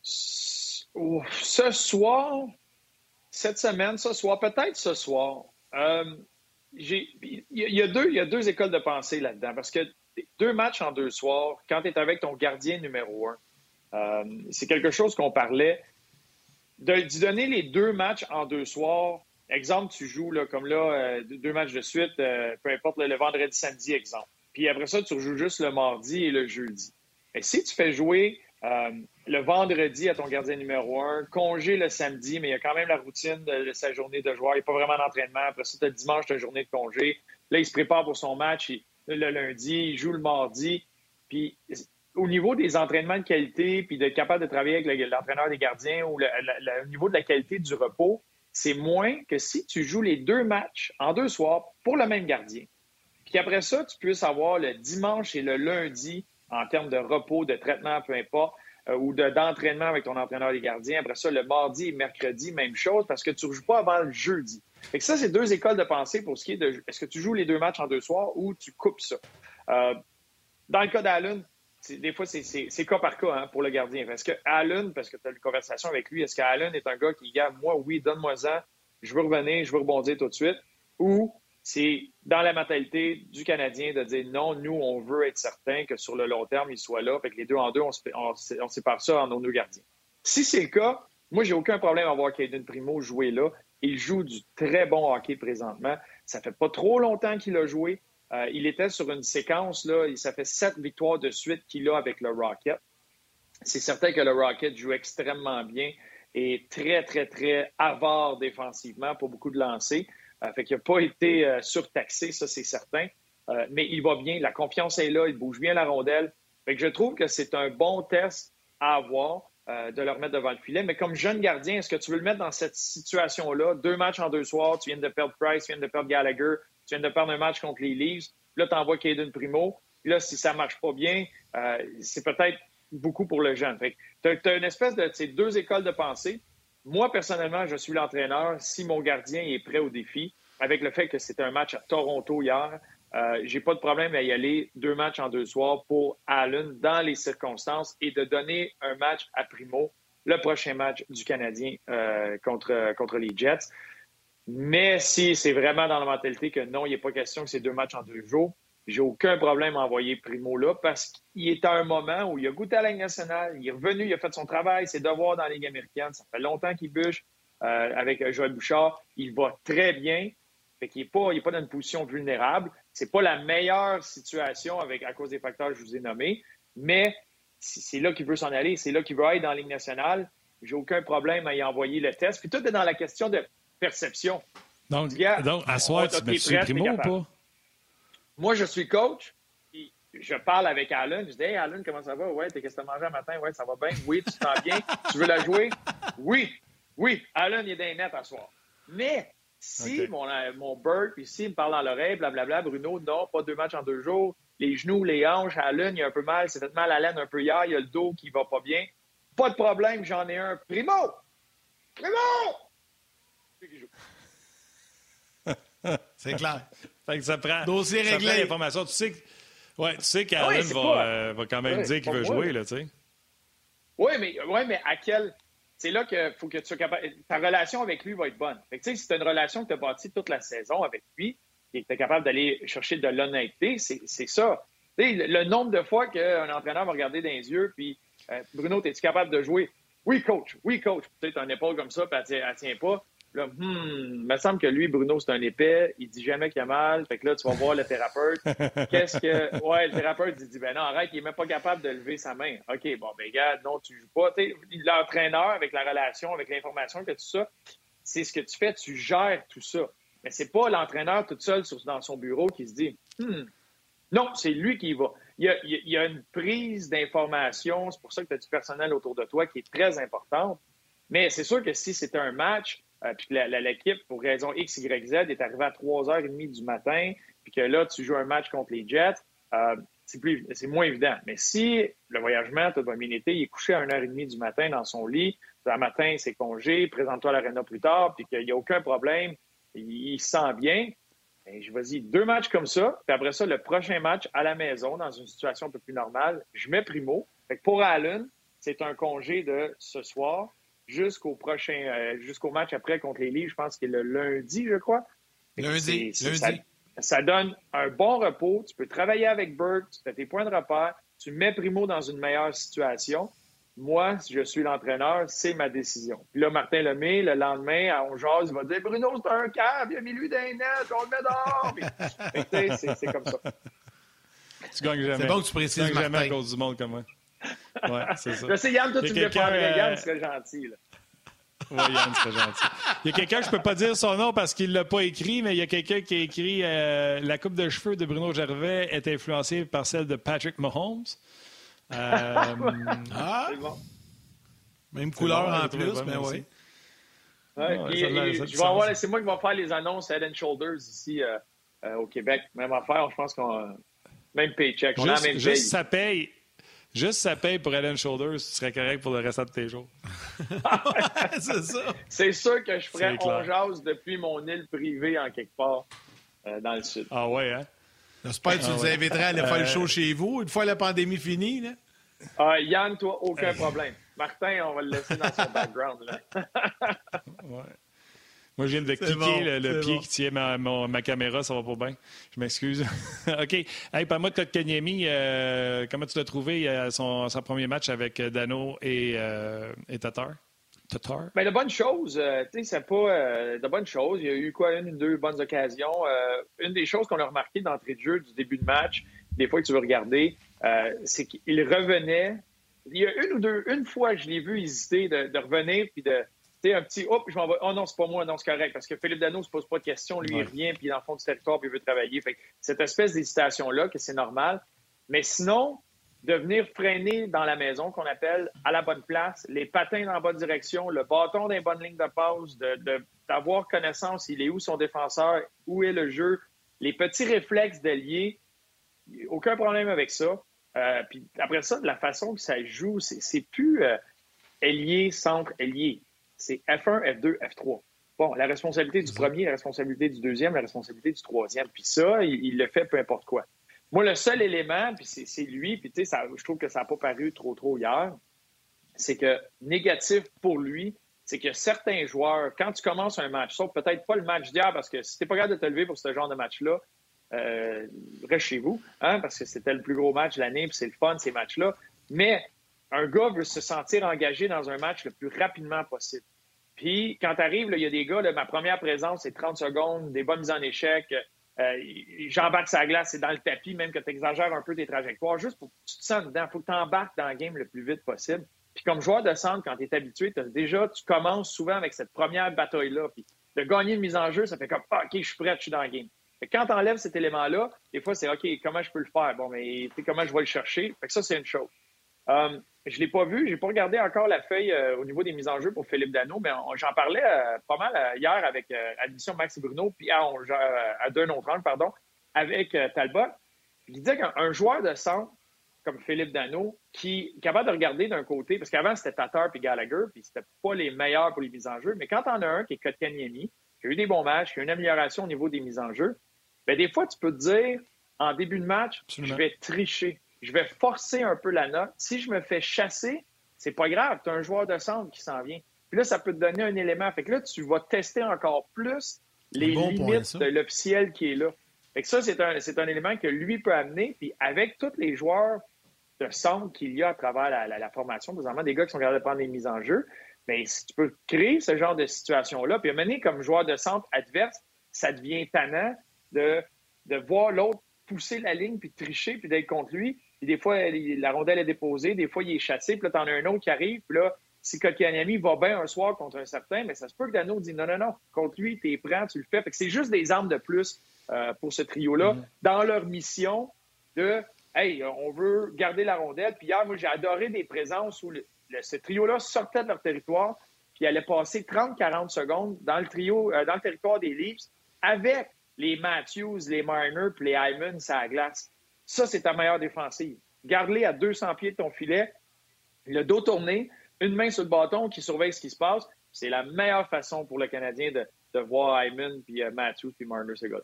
Ce soir, cette semaine, ce soir, peut-être ce soir. Euh, il y, a deux, écoles de pensée là-dedans. Parce que deux matchs en deux soirs, quand tu es avec ton gardien numéro un, euh, c'est quelque chose qu'on parlait. De, donner les deux matchs en deux soirs, exemple, tu joues là, comme là, euh, deux matchs de suite, peu importe le, vendredi, samedi, exemple. Puis après ça, tu rejoues juste le mardi et le jeudi. Et si tu fais jouer le vendredi à ton gardien numéro un, congé le samedi, mais il y a quand même la routine de, sa journée de joueur. Il n'y a pas vraiment d'entraînement. Après ça, tu as le dimanche, tu journée de congé. Là, il se prépare pour son match le lundi, il joue le mardi. Puis au niveau des entraînements de qualité, puis d'être capable de travailler avec l'entraîneur des gardiens ou au niveau de la qualité du repos, c'est moins que si tu joues les deux matchs en deux soirs pour le même gardien. Puis après ça, tu puisses avoir le dimanche et le lundi en termes de repos, de traitement, peu importe, ou d'entraînement avec ton entraîneur des gardiens. Après ça, le mardi et mercredi, même chose, parce que tu ne joues pas avant le jeudi. Et ça, c'est deux écoles de pensée pour ce qui est de est-ce que tu joues les deux matchs en deux soirs ou tu coupes ça? Euh, dans le cas d'Allen, des fois, c'est cas par cas hein, pour le gardien. Est-ce que Allen, parce que tu as une conversation avec lui, est-ce qu'Allen est un gars qui, gars, moi, oui, donne-moi ça, je veux revenir, je veux rebondir tout de suite, ou c'est dans la mentalité du Canadien de dire non, nous, on veut être certain que sur le long terme, il soit là. Fait les deux en deux, on, sépare ça en nos gardiens. Si c'est le cas, moi, j'ai aucun problème à voir Caden Primo jouer là. Il joue du très bon hockey présentement. Ça fait pas trop longtemps qu'il a joué. Euh, il était sur une séquence, là, ça fait sept victoires de suite qu'il a avec le Rocket. C'est certain que le Rocket joue extrêmement bien et très, très, très avare défensivement pour beaucoup de lancers. Euh, fait qu'il n'a pas été euh, surtaxé, ça c'est certain. Euh, mais il va bien, la confiance est là, il bouge bien la rondelle. Fait que je trouve que c'est un bon test à avoir de le remettre devant le filet. Mais comme jeune gardien, est-ce que tu veux le mettre dans cette situation-là? Deux matchs en deux soirs, tu viens de perdre Price, tu viens de perdre Gallagher, tu viens de perdre un match contre les Leafs. Là, tu envoies Caden Primo. Là, si ça ne marche pas bien, c'est peut-être beaucoup pour le jeune. tu as, une espèce de deux écoles de pensée. Moi, personnellement, je suis l'entraîneur. Si mon gardien est prêt au défi, avec le fait que c'était un match à Toronto hier, euh, j'ai pas de problème à y aller deux matchs en deux soirs pour Allen dans les circonstances et de donner un match à Primo, le prochain match du Canadien euh, contre, contre les Jets. Mais si c'est vraiment dans la mentalité que non, il n'est pas question que c'est deux matchs en deux jours, j'ai aucun problème à envoyer Primo là parce qu'il est à un moment où il a goûté à la Ligue nationale, il est revenu, il a fait son travail, ses devoirs dans la Ligue américaine. Ça fait longtemps qu'il bûche euh, avec Joël Bouchard. Il va très bien. Fait qu'il n'est pas, pas dans une position vulnérable. C'est pas la meilleure situation avec, à cause des facteurs que je vous ai nommés, mais c'est là qu'il veut s'en aller. C'est là qu'il veut être dans la Ligue nationale. J'ai aucun problème à y envoyer le test. Puis tout est dans la question de perception. Donc, donc à soir, tu mets Primo ou pas? Moi, je suis coach. je parle avec Alan. Je dis Hey, Alan, comment ça va? Ouais, t'es qu'est-ce que tu as mangé un matin? Ouais, ça va bien. Oui, tu te sens bien. tu veux la jouer? Oui. Oui. Alan, il est les nets à soir. Mais si mon, mon Burt, ici, me parle dans l'oreille, blablabla, Bruno, non, pas deux matchs en deux jours. Les genoux, les hanches, Alan, il a un peu mal. C'est fait mal à la laine un peu hier. Il y a le dos qui va pas bien. Pas de problème, j'en ai un. Primo! Primo! C'est clair. Fait que ça prend, Dossier réglé. l'information. Tu sais, que, ouais, tu sais qu'Allen va, euh, va, quand même dire qu'il veut jouer, là, tu sais. Oui, mais, ouais, mais à quel. C'est là qu'il faut que tu sois capable. Ta relation avec lui va être bonne. Fait que, si tu as une relation que tu as bâtie toute la saison avec lui et que tu es capable d'aller chercher de l'honnêteté, c'est ça. le, nombre de fois qu'un entraîneur va regarder dans les yeux, puis euh, Bruno, es-tu capable de jouer? Oui, coach. Oui, coach. Peut-être un épaule comme ça, puis elle tient, tient pas. Là, hmm, il me semble que lui, Bruno, c'est un épais. Il dit jamais qu'il a mal. Fait que là, tu vas voir le thérapeute. Qu'est-ce que. Ouais, le thérapeute, il dit, ben non, arrête, il est même pas capable de lever sa main. OK, bon, ben, gars, non, tu joues pas. L'entraîneur, avec la relation, avec l'information que tout ça, c'est ce que tu fais, tu gères tout ça. Mais c'est pas l'entraîneur tout seul dans son bureau qui se dit, hmm, non, c'est lui qui y va. Il y a, il y a une prise d'information, c'est pour ça que tu as du personnel autour de toi qui est très importante. Mais c'est sûr que si c'était un match, euh, puis que l'équipe, pour raison X, Y, Z, est arrivée à 3h30 du matin, puis que là, tu joues un match contre les Jets, euh, c'est moins évident. Mais si le voyagement, tu as il est couché à 1h30 du matin dans son lit, le matin, c'est congé, présente-toi à l'aréna plus tard, puis qu'il n'y a aucun problème, il se sent bien, ben, je vas-y deux matchs comme ça, puis après ça, le prochain match à la maison, dans une situation un peu plus normale, je mets Primo. Pour Allen, c'est un congé de ce soir jusqu'au prochain, euh, jusqu'au match après contre les Leafs, je pense qu'il est le lundi, je crois. Lundi, lundi. Ça, donne un bon repos. Tu peux travailler avec Burke, tu fais tes points de repère, tu mets Primo dans une meilleure situation. Moi, si je suis l'entraîneur, c'est ma décision. Puis là, Martin Lemay, le lendemain, à 11 il va dire Bruno, c'est un câble, il a mis lui d'un net, on le met dehors. c'est comme ça. Tu gagnes jamais. C'est bon que tu précises, tu jamais à cause du monde comme moi. Ouais, c'est ça. Je sais, Yann, toi, tu me défendrais. Yann serait gentil. Là. Oui, Yann serait gentil. Il y a quelqu'un, je ne peux pas dire son nom parce qu'il ne l'a pas écrit, mais il y a quelqu'un qui a écrit euh, La coupe de cheveux de Bruno Gervais est influencée par celle de Patrick Mahomes. Euh, ah! Bon. Même couleur en plus, mais oui. c'est moi qui vais faire les annonces Head and Shoulders ici euh, euh, au Québec. Même affaire, je pense qu'on même paycheck. On juste, a même juste ça paye. Juste ça paye pour and Shoulders, tu serais correct pour le restant de tes jours. c'est ça. C'est sûr que je ferais on jase depuis mon île privée en quelque part dans le sud. Ah ouais, hein? J'espère que tu ah nous inviterais à aller faire le show chez vous une fois la pandémie finie. Là. Ah, Yann, toi, aucun problème. Martin, on va le laisser dans son background. Là. ouais. Moi, je viens de kicker le, pied qui tient ma, ma, caméra, ça va pas bien. Je m'excuse. OK. Hey, parle-moi de Kotkaniemi. Euh, comment tu l'as trouvé euh, son, son, premier match avec Dano et, euh, et Tatar? Tatar? Bien, de bonnes choses. Euh, tu sais, c'est pas euh, de bonnes choses. Il y a eu quoi, une ou deux bonnes occasions. une des choses qu'on a remarqué d'entrée de jeu du début de match, des fois que tu veux regarder, euh, c'est qu'il revenait. Il y a une ou deux, une fois, je l'ai vu hésiter de, revenir, puis de, un petit, hop, je m'en vais. Oh non, c'est pas moi, non, c'est correct. Parce que Philippe Dano ne se pose pas de questions, lui, il revient, puis il est dans le fond du territoire, puis il veut travailler. Fait cette espèce d'hésitation-là, que c'est normal. Mais sinon, de venir freiner dans la maison, qu'on appelle à la bonne place, les patins dans la bonne direction, le bâton dans les bonnes lignes de passe, d'avoir connaissance, il est où son défenseur, où est le jeu, les petits réflexes de lier, aucun problème avec ça. Euh, puis après ça, la façon que ça joue, c'est plus euh, ailier, centre, ailier. C'est F1, F2, F3. Bon, la responsabilité du premier, la responsabilité du deuxième, la responsabilité du troisième. Puis ça, il, le fait peu importe quoi. Moi, le seul élément, puis c'est lui, puis tu sais, je trouve que ça n'a pas paru trop, trop hier, c'est que négatif pour lui, c'est que certains joueurs, quand tu commences un match, sauf peut-être pas le match d'hier, parce que si t'es pas capable de te lever pour ce genre de match-là, euh, reste chez vous, hein, parce que c'était le plus gros match de l'année, puis c'est le fun, ces matchs-là. Mais un gars veut se sentir engagé dans un match le plus rapidement possible. Puis, quand tu arrives, il y a des gars, ma première présence, c'est 30 secondes, des bonnes mises en échec. Euh, J'embarque sa glace, c'est dans le tapis, même que tu exagères un peu tes trajectoires, juste pour que tu te sens dedans. Faut que tu embarques dans le game le plus vite possible. Puis, comme joueur de centre, quand tu es habitué, déjà, tu commences souvent avec cette première bataille-là. Puis, de gagner une mise en jeu, ça fait comme, OK, je suis prêt, je suis dans le game. Quand tu enlèves cet élément-là, des fois, c'est OK, comment je peux le faire? Bon, mais comment je vais le chercher? Fait que ça, c'est une chose. Euh, je ne l'ai pas vu, je n'ai pas regardé encore la feuille euh, au niveau des mises en jeu pour Philippe Dano, mais j'en parlais euh, pas mal hier avec Admission Max Bruno, puis à, à deux autres pardon, avec Talbot. Il disait qu'un joueur de centre comme Philippe Dano, qui est capable de regarder d'un côté, parce qu'avant c'était Tatar puis Gallagher, puis c'était pas les meilleurs pour les mises en jeu, mais quand on a un qui est Kotkaniemi, qui a eu des bons matchs, qui a une amélioration au niveau des mises en jeu, Bien, des fois, tu peux te dire, en début de match, je vais tricher. Je vais forcer un peu la note. Si je me fais chasser, c'est pas grave. Tu as un joueur de centre qui s'en vient. Puis là, ça peut te donner un élément. Fait que là, tu vas tester encore plus les limites de l'officiel qui est là. Fait ça, c'est un, un élément que lui peut amener. Puis avec tous les joueurs de centre qu'il y a à travers la, formation, présentement, des gars qui sont capables de prendre des mises en jeu, mais si tu peux créer ce genre de situation-là, puis amener comme joueur de centre adverse, ça devient tannant de, de voir l'autre pousser la ligne, puis tricher, puis d'être contre lui. Puis des fois, la rondelle est déposée, des fois, il est chassé, puis là, t'en as un autre qui arrive, puis là, si Kotkaniemi va bien un soir contre un certain, mais ça se peut que Dano dit non, non, non, contre lui, t'es prêt, tu le fais. Fait que c'est juste des armes de plus euh, pour ce trio-là mm-hmm. dans leur mission de Hey, on veut garder la rondelle. Puis hier, moi, j'ai adoré des présences où ce trio-là sortait de leur territoire, puis allait passer 30-40 secondes dans le trio, euh, dans le territoire des Leafs avec les Matthews, les Marner, puis les Hyman à la glace. Ça, c'est ta meilleure défensive. Garde-les à 200 pieds de ton filet, le dos tourné, une main sur le bâton qui surveille ce qui se passe. C'est la meilleure façon pour le Canadien de, voir Hyman, puis euh, Matthews, puis Marner, ce gars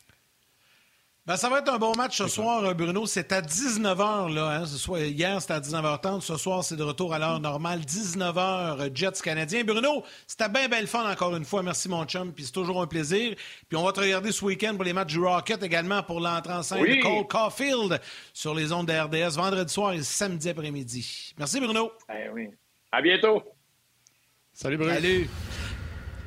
ben, ça va être un bon match ce soir, euh, Bruno. C'est à 19h. Là, hein. ce soir, hier, c'était à 19h30. Ce soir, c'est de retour à l'heure normale. 19h, euh, Jets canadiens. Bruno, c'était bien, bien le fun encore une fois. Merci, mon chum. Puis c'est toujours un plaisir. Puis on va te regarder ce week-end pour les matchs du Rocket également pour l'entrée en scène de Cole Caulfield sur les ondes de RDS vendredi soir et samedi après-midi. Merci, Bruno. Eh oui. À bientôt. Salut, Bruno. Salut.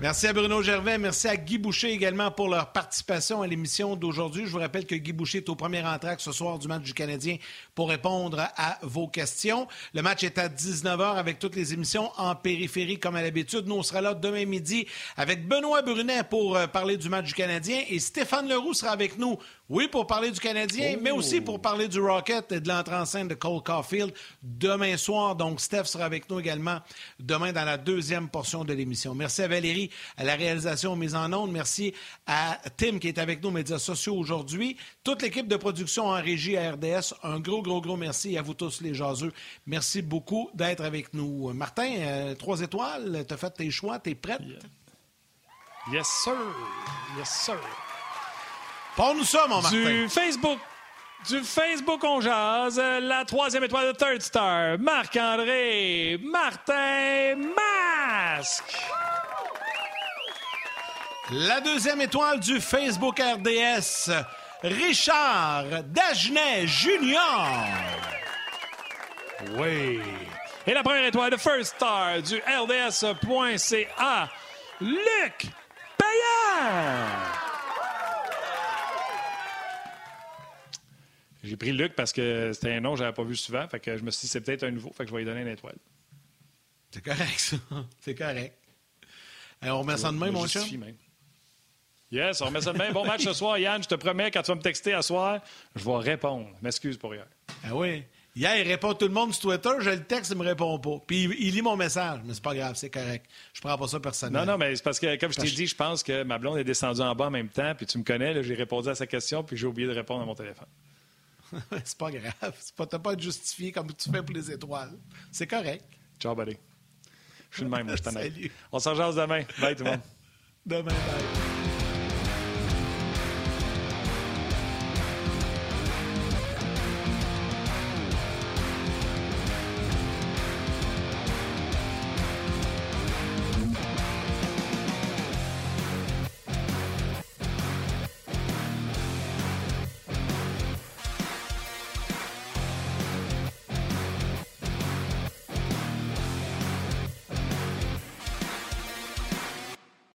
Merci à Bruno Gervais. Merci à Guy Boucher également pour leur participation à l'émission d'aujourd'hui. Je vous rappelle que Guy Boucher est au premier entraque ce soir du match du Canadien pour répondre à vos questions. Le match est à 19h avec toutes les émissions en périphérie comme à l'habitude. Nous, on sera là demain midi avec Benoît Brunet pour euh, parler du match du Canadien et Stéphane Leroux sera avec nous oui, pour parler du Canadien, mais aussi pour parler du Rocket et de l'entrée en scène de Cole Caulfield demain soir. Donc, Steph sera avec nous également demain dans la deuxième portion de l'émission. Merci à Valérie à la réalisation mise en ondes. Merci à Tim qui est avec nous aux médias sociaux aujourd'hui. Toute l'équipe de production en régie à RDS, un gros, gros, gros merci à vous tous les jaseux. Merci beaucoup d'être avec nous. Martin, euh, trois étoiles, tu as fait tes choix, tu es prête? Yes, sir. Yes, sir. Parle-nous ça, mon Martin. Du Facebook. Du Facebook, on jase. La troisième étoile de Third Star. Marc-André Martin Masque. La deuxième étoile du Facebook RDS. Richard Dagenet Junior. Oui. Et la première étoile de First Star du RDS.ca. Luc Payant. J'ai pris Luc parce que c'était un nom que je n'avais pas vu souvent. Fait que je me suis dit, c'est peut-être un nouveau. Fait que je vais lui donner une étoile. C'est correct, ça. C'est correct. Alors, on remet ça de main, mon chum? Yes, on remet ça de main. Bon match ce soir, Yann. Je te promets, quand tu vas me texter à soir, je vais répondre. M'excuse pour hier. Ah oui. Hier, il répond tout le monde sur Twitter. Je le texte, il me répond pas. Puis il, lit mon message. Mais c'est pas grave, c'est correct. Je prends pas ça personnellement. Non, non, mais c'est parce que, comme je t'ai dit, je pense que ma blonde est descendue en bas en même temps. Puis tu me connais, j'ai répondu à sa question, puis j'ai oublié de répondre à mon téléphone. c'est pas grave. Tu pas, pas à te justifier comme tu fais pour les étoiles. C'est correct. Ciao, buddy. Je suis le même, moi, je t'en On s'en jase demain. Bye, tout le monde. demain, bye.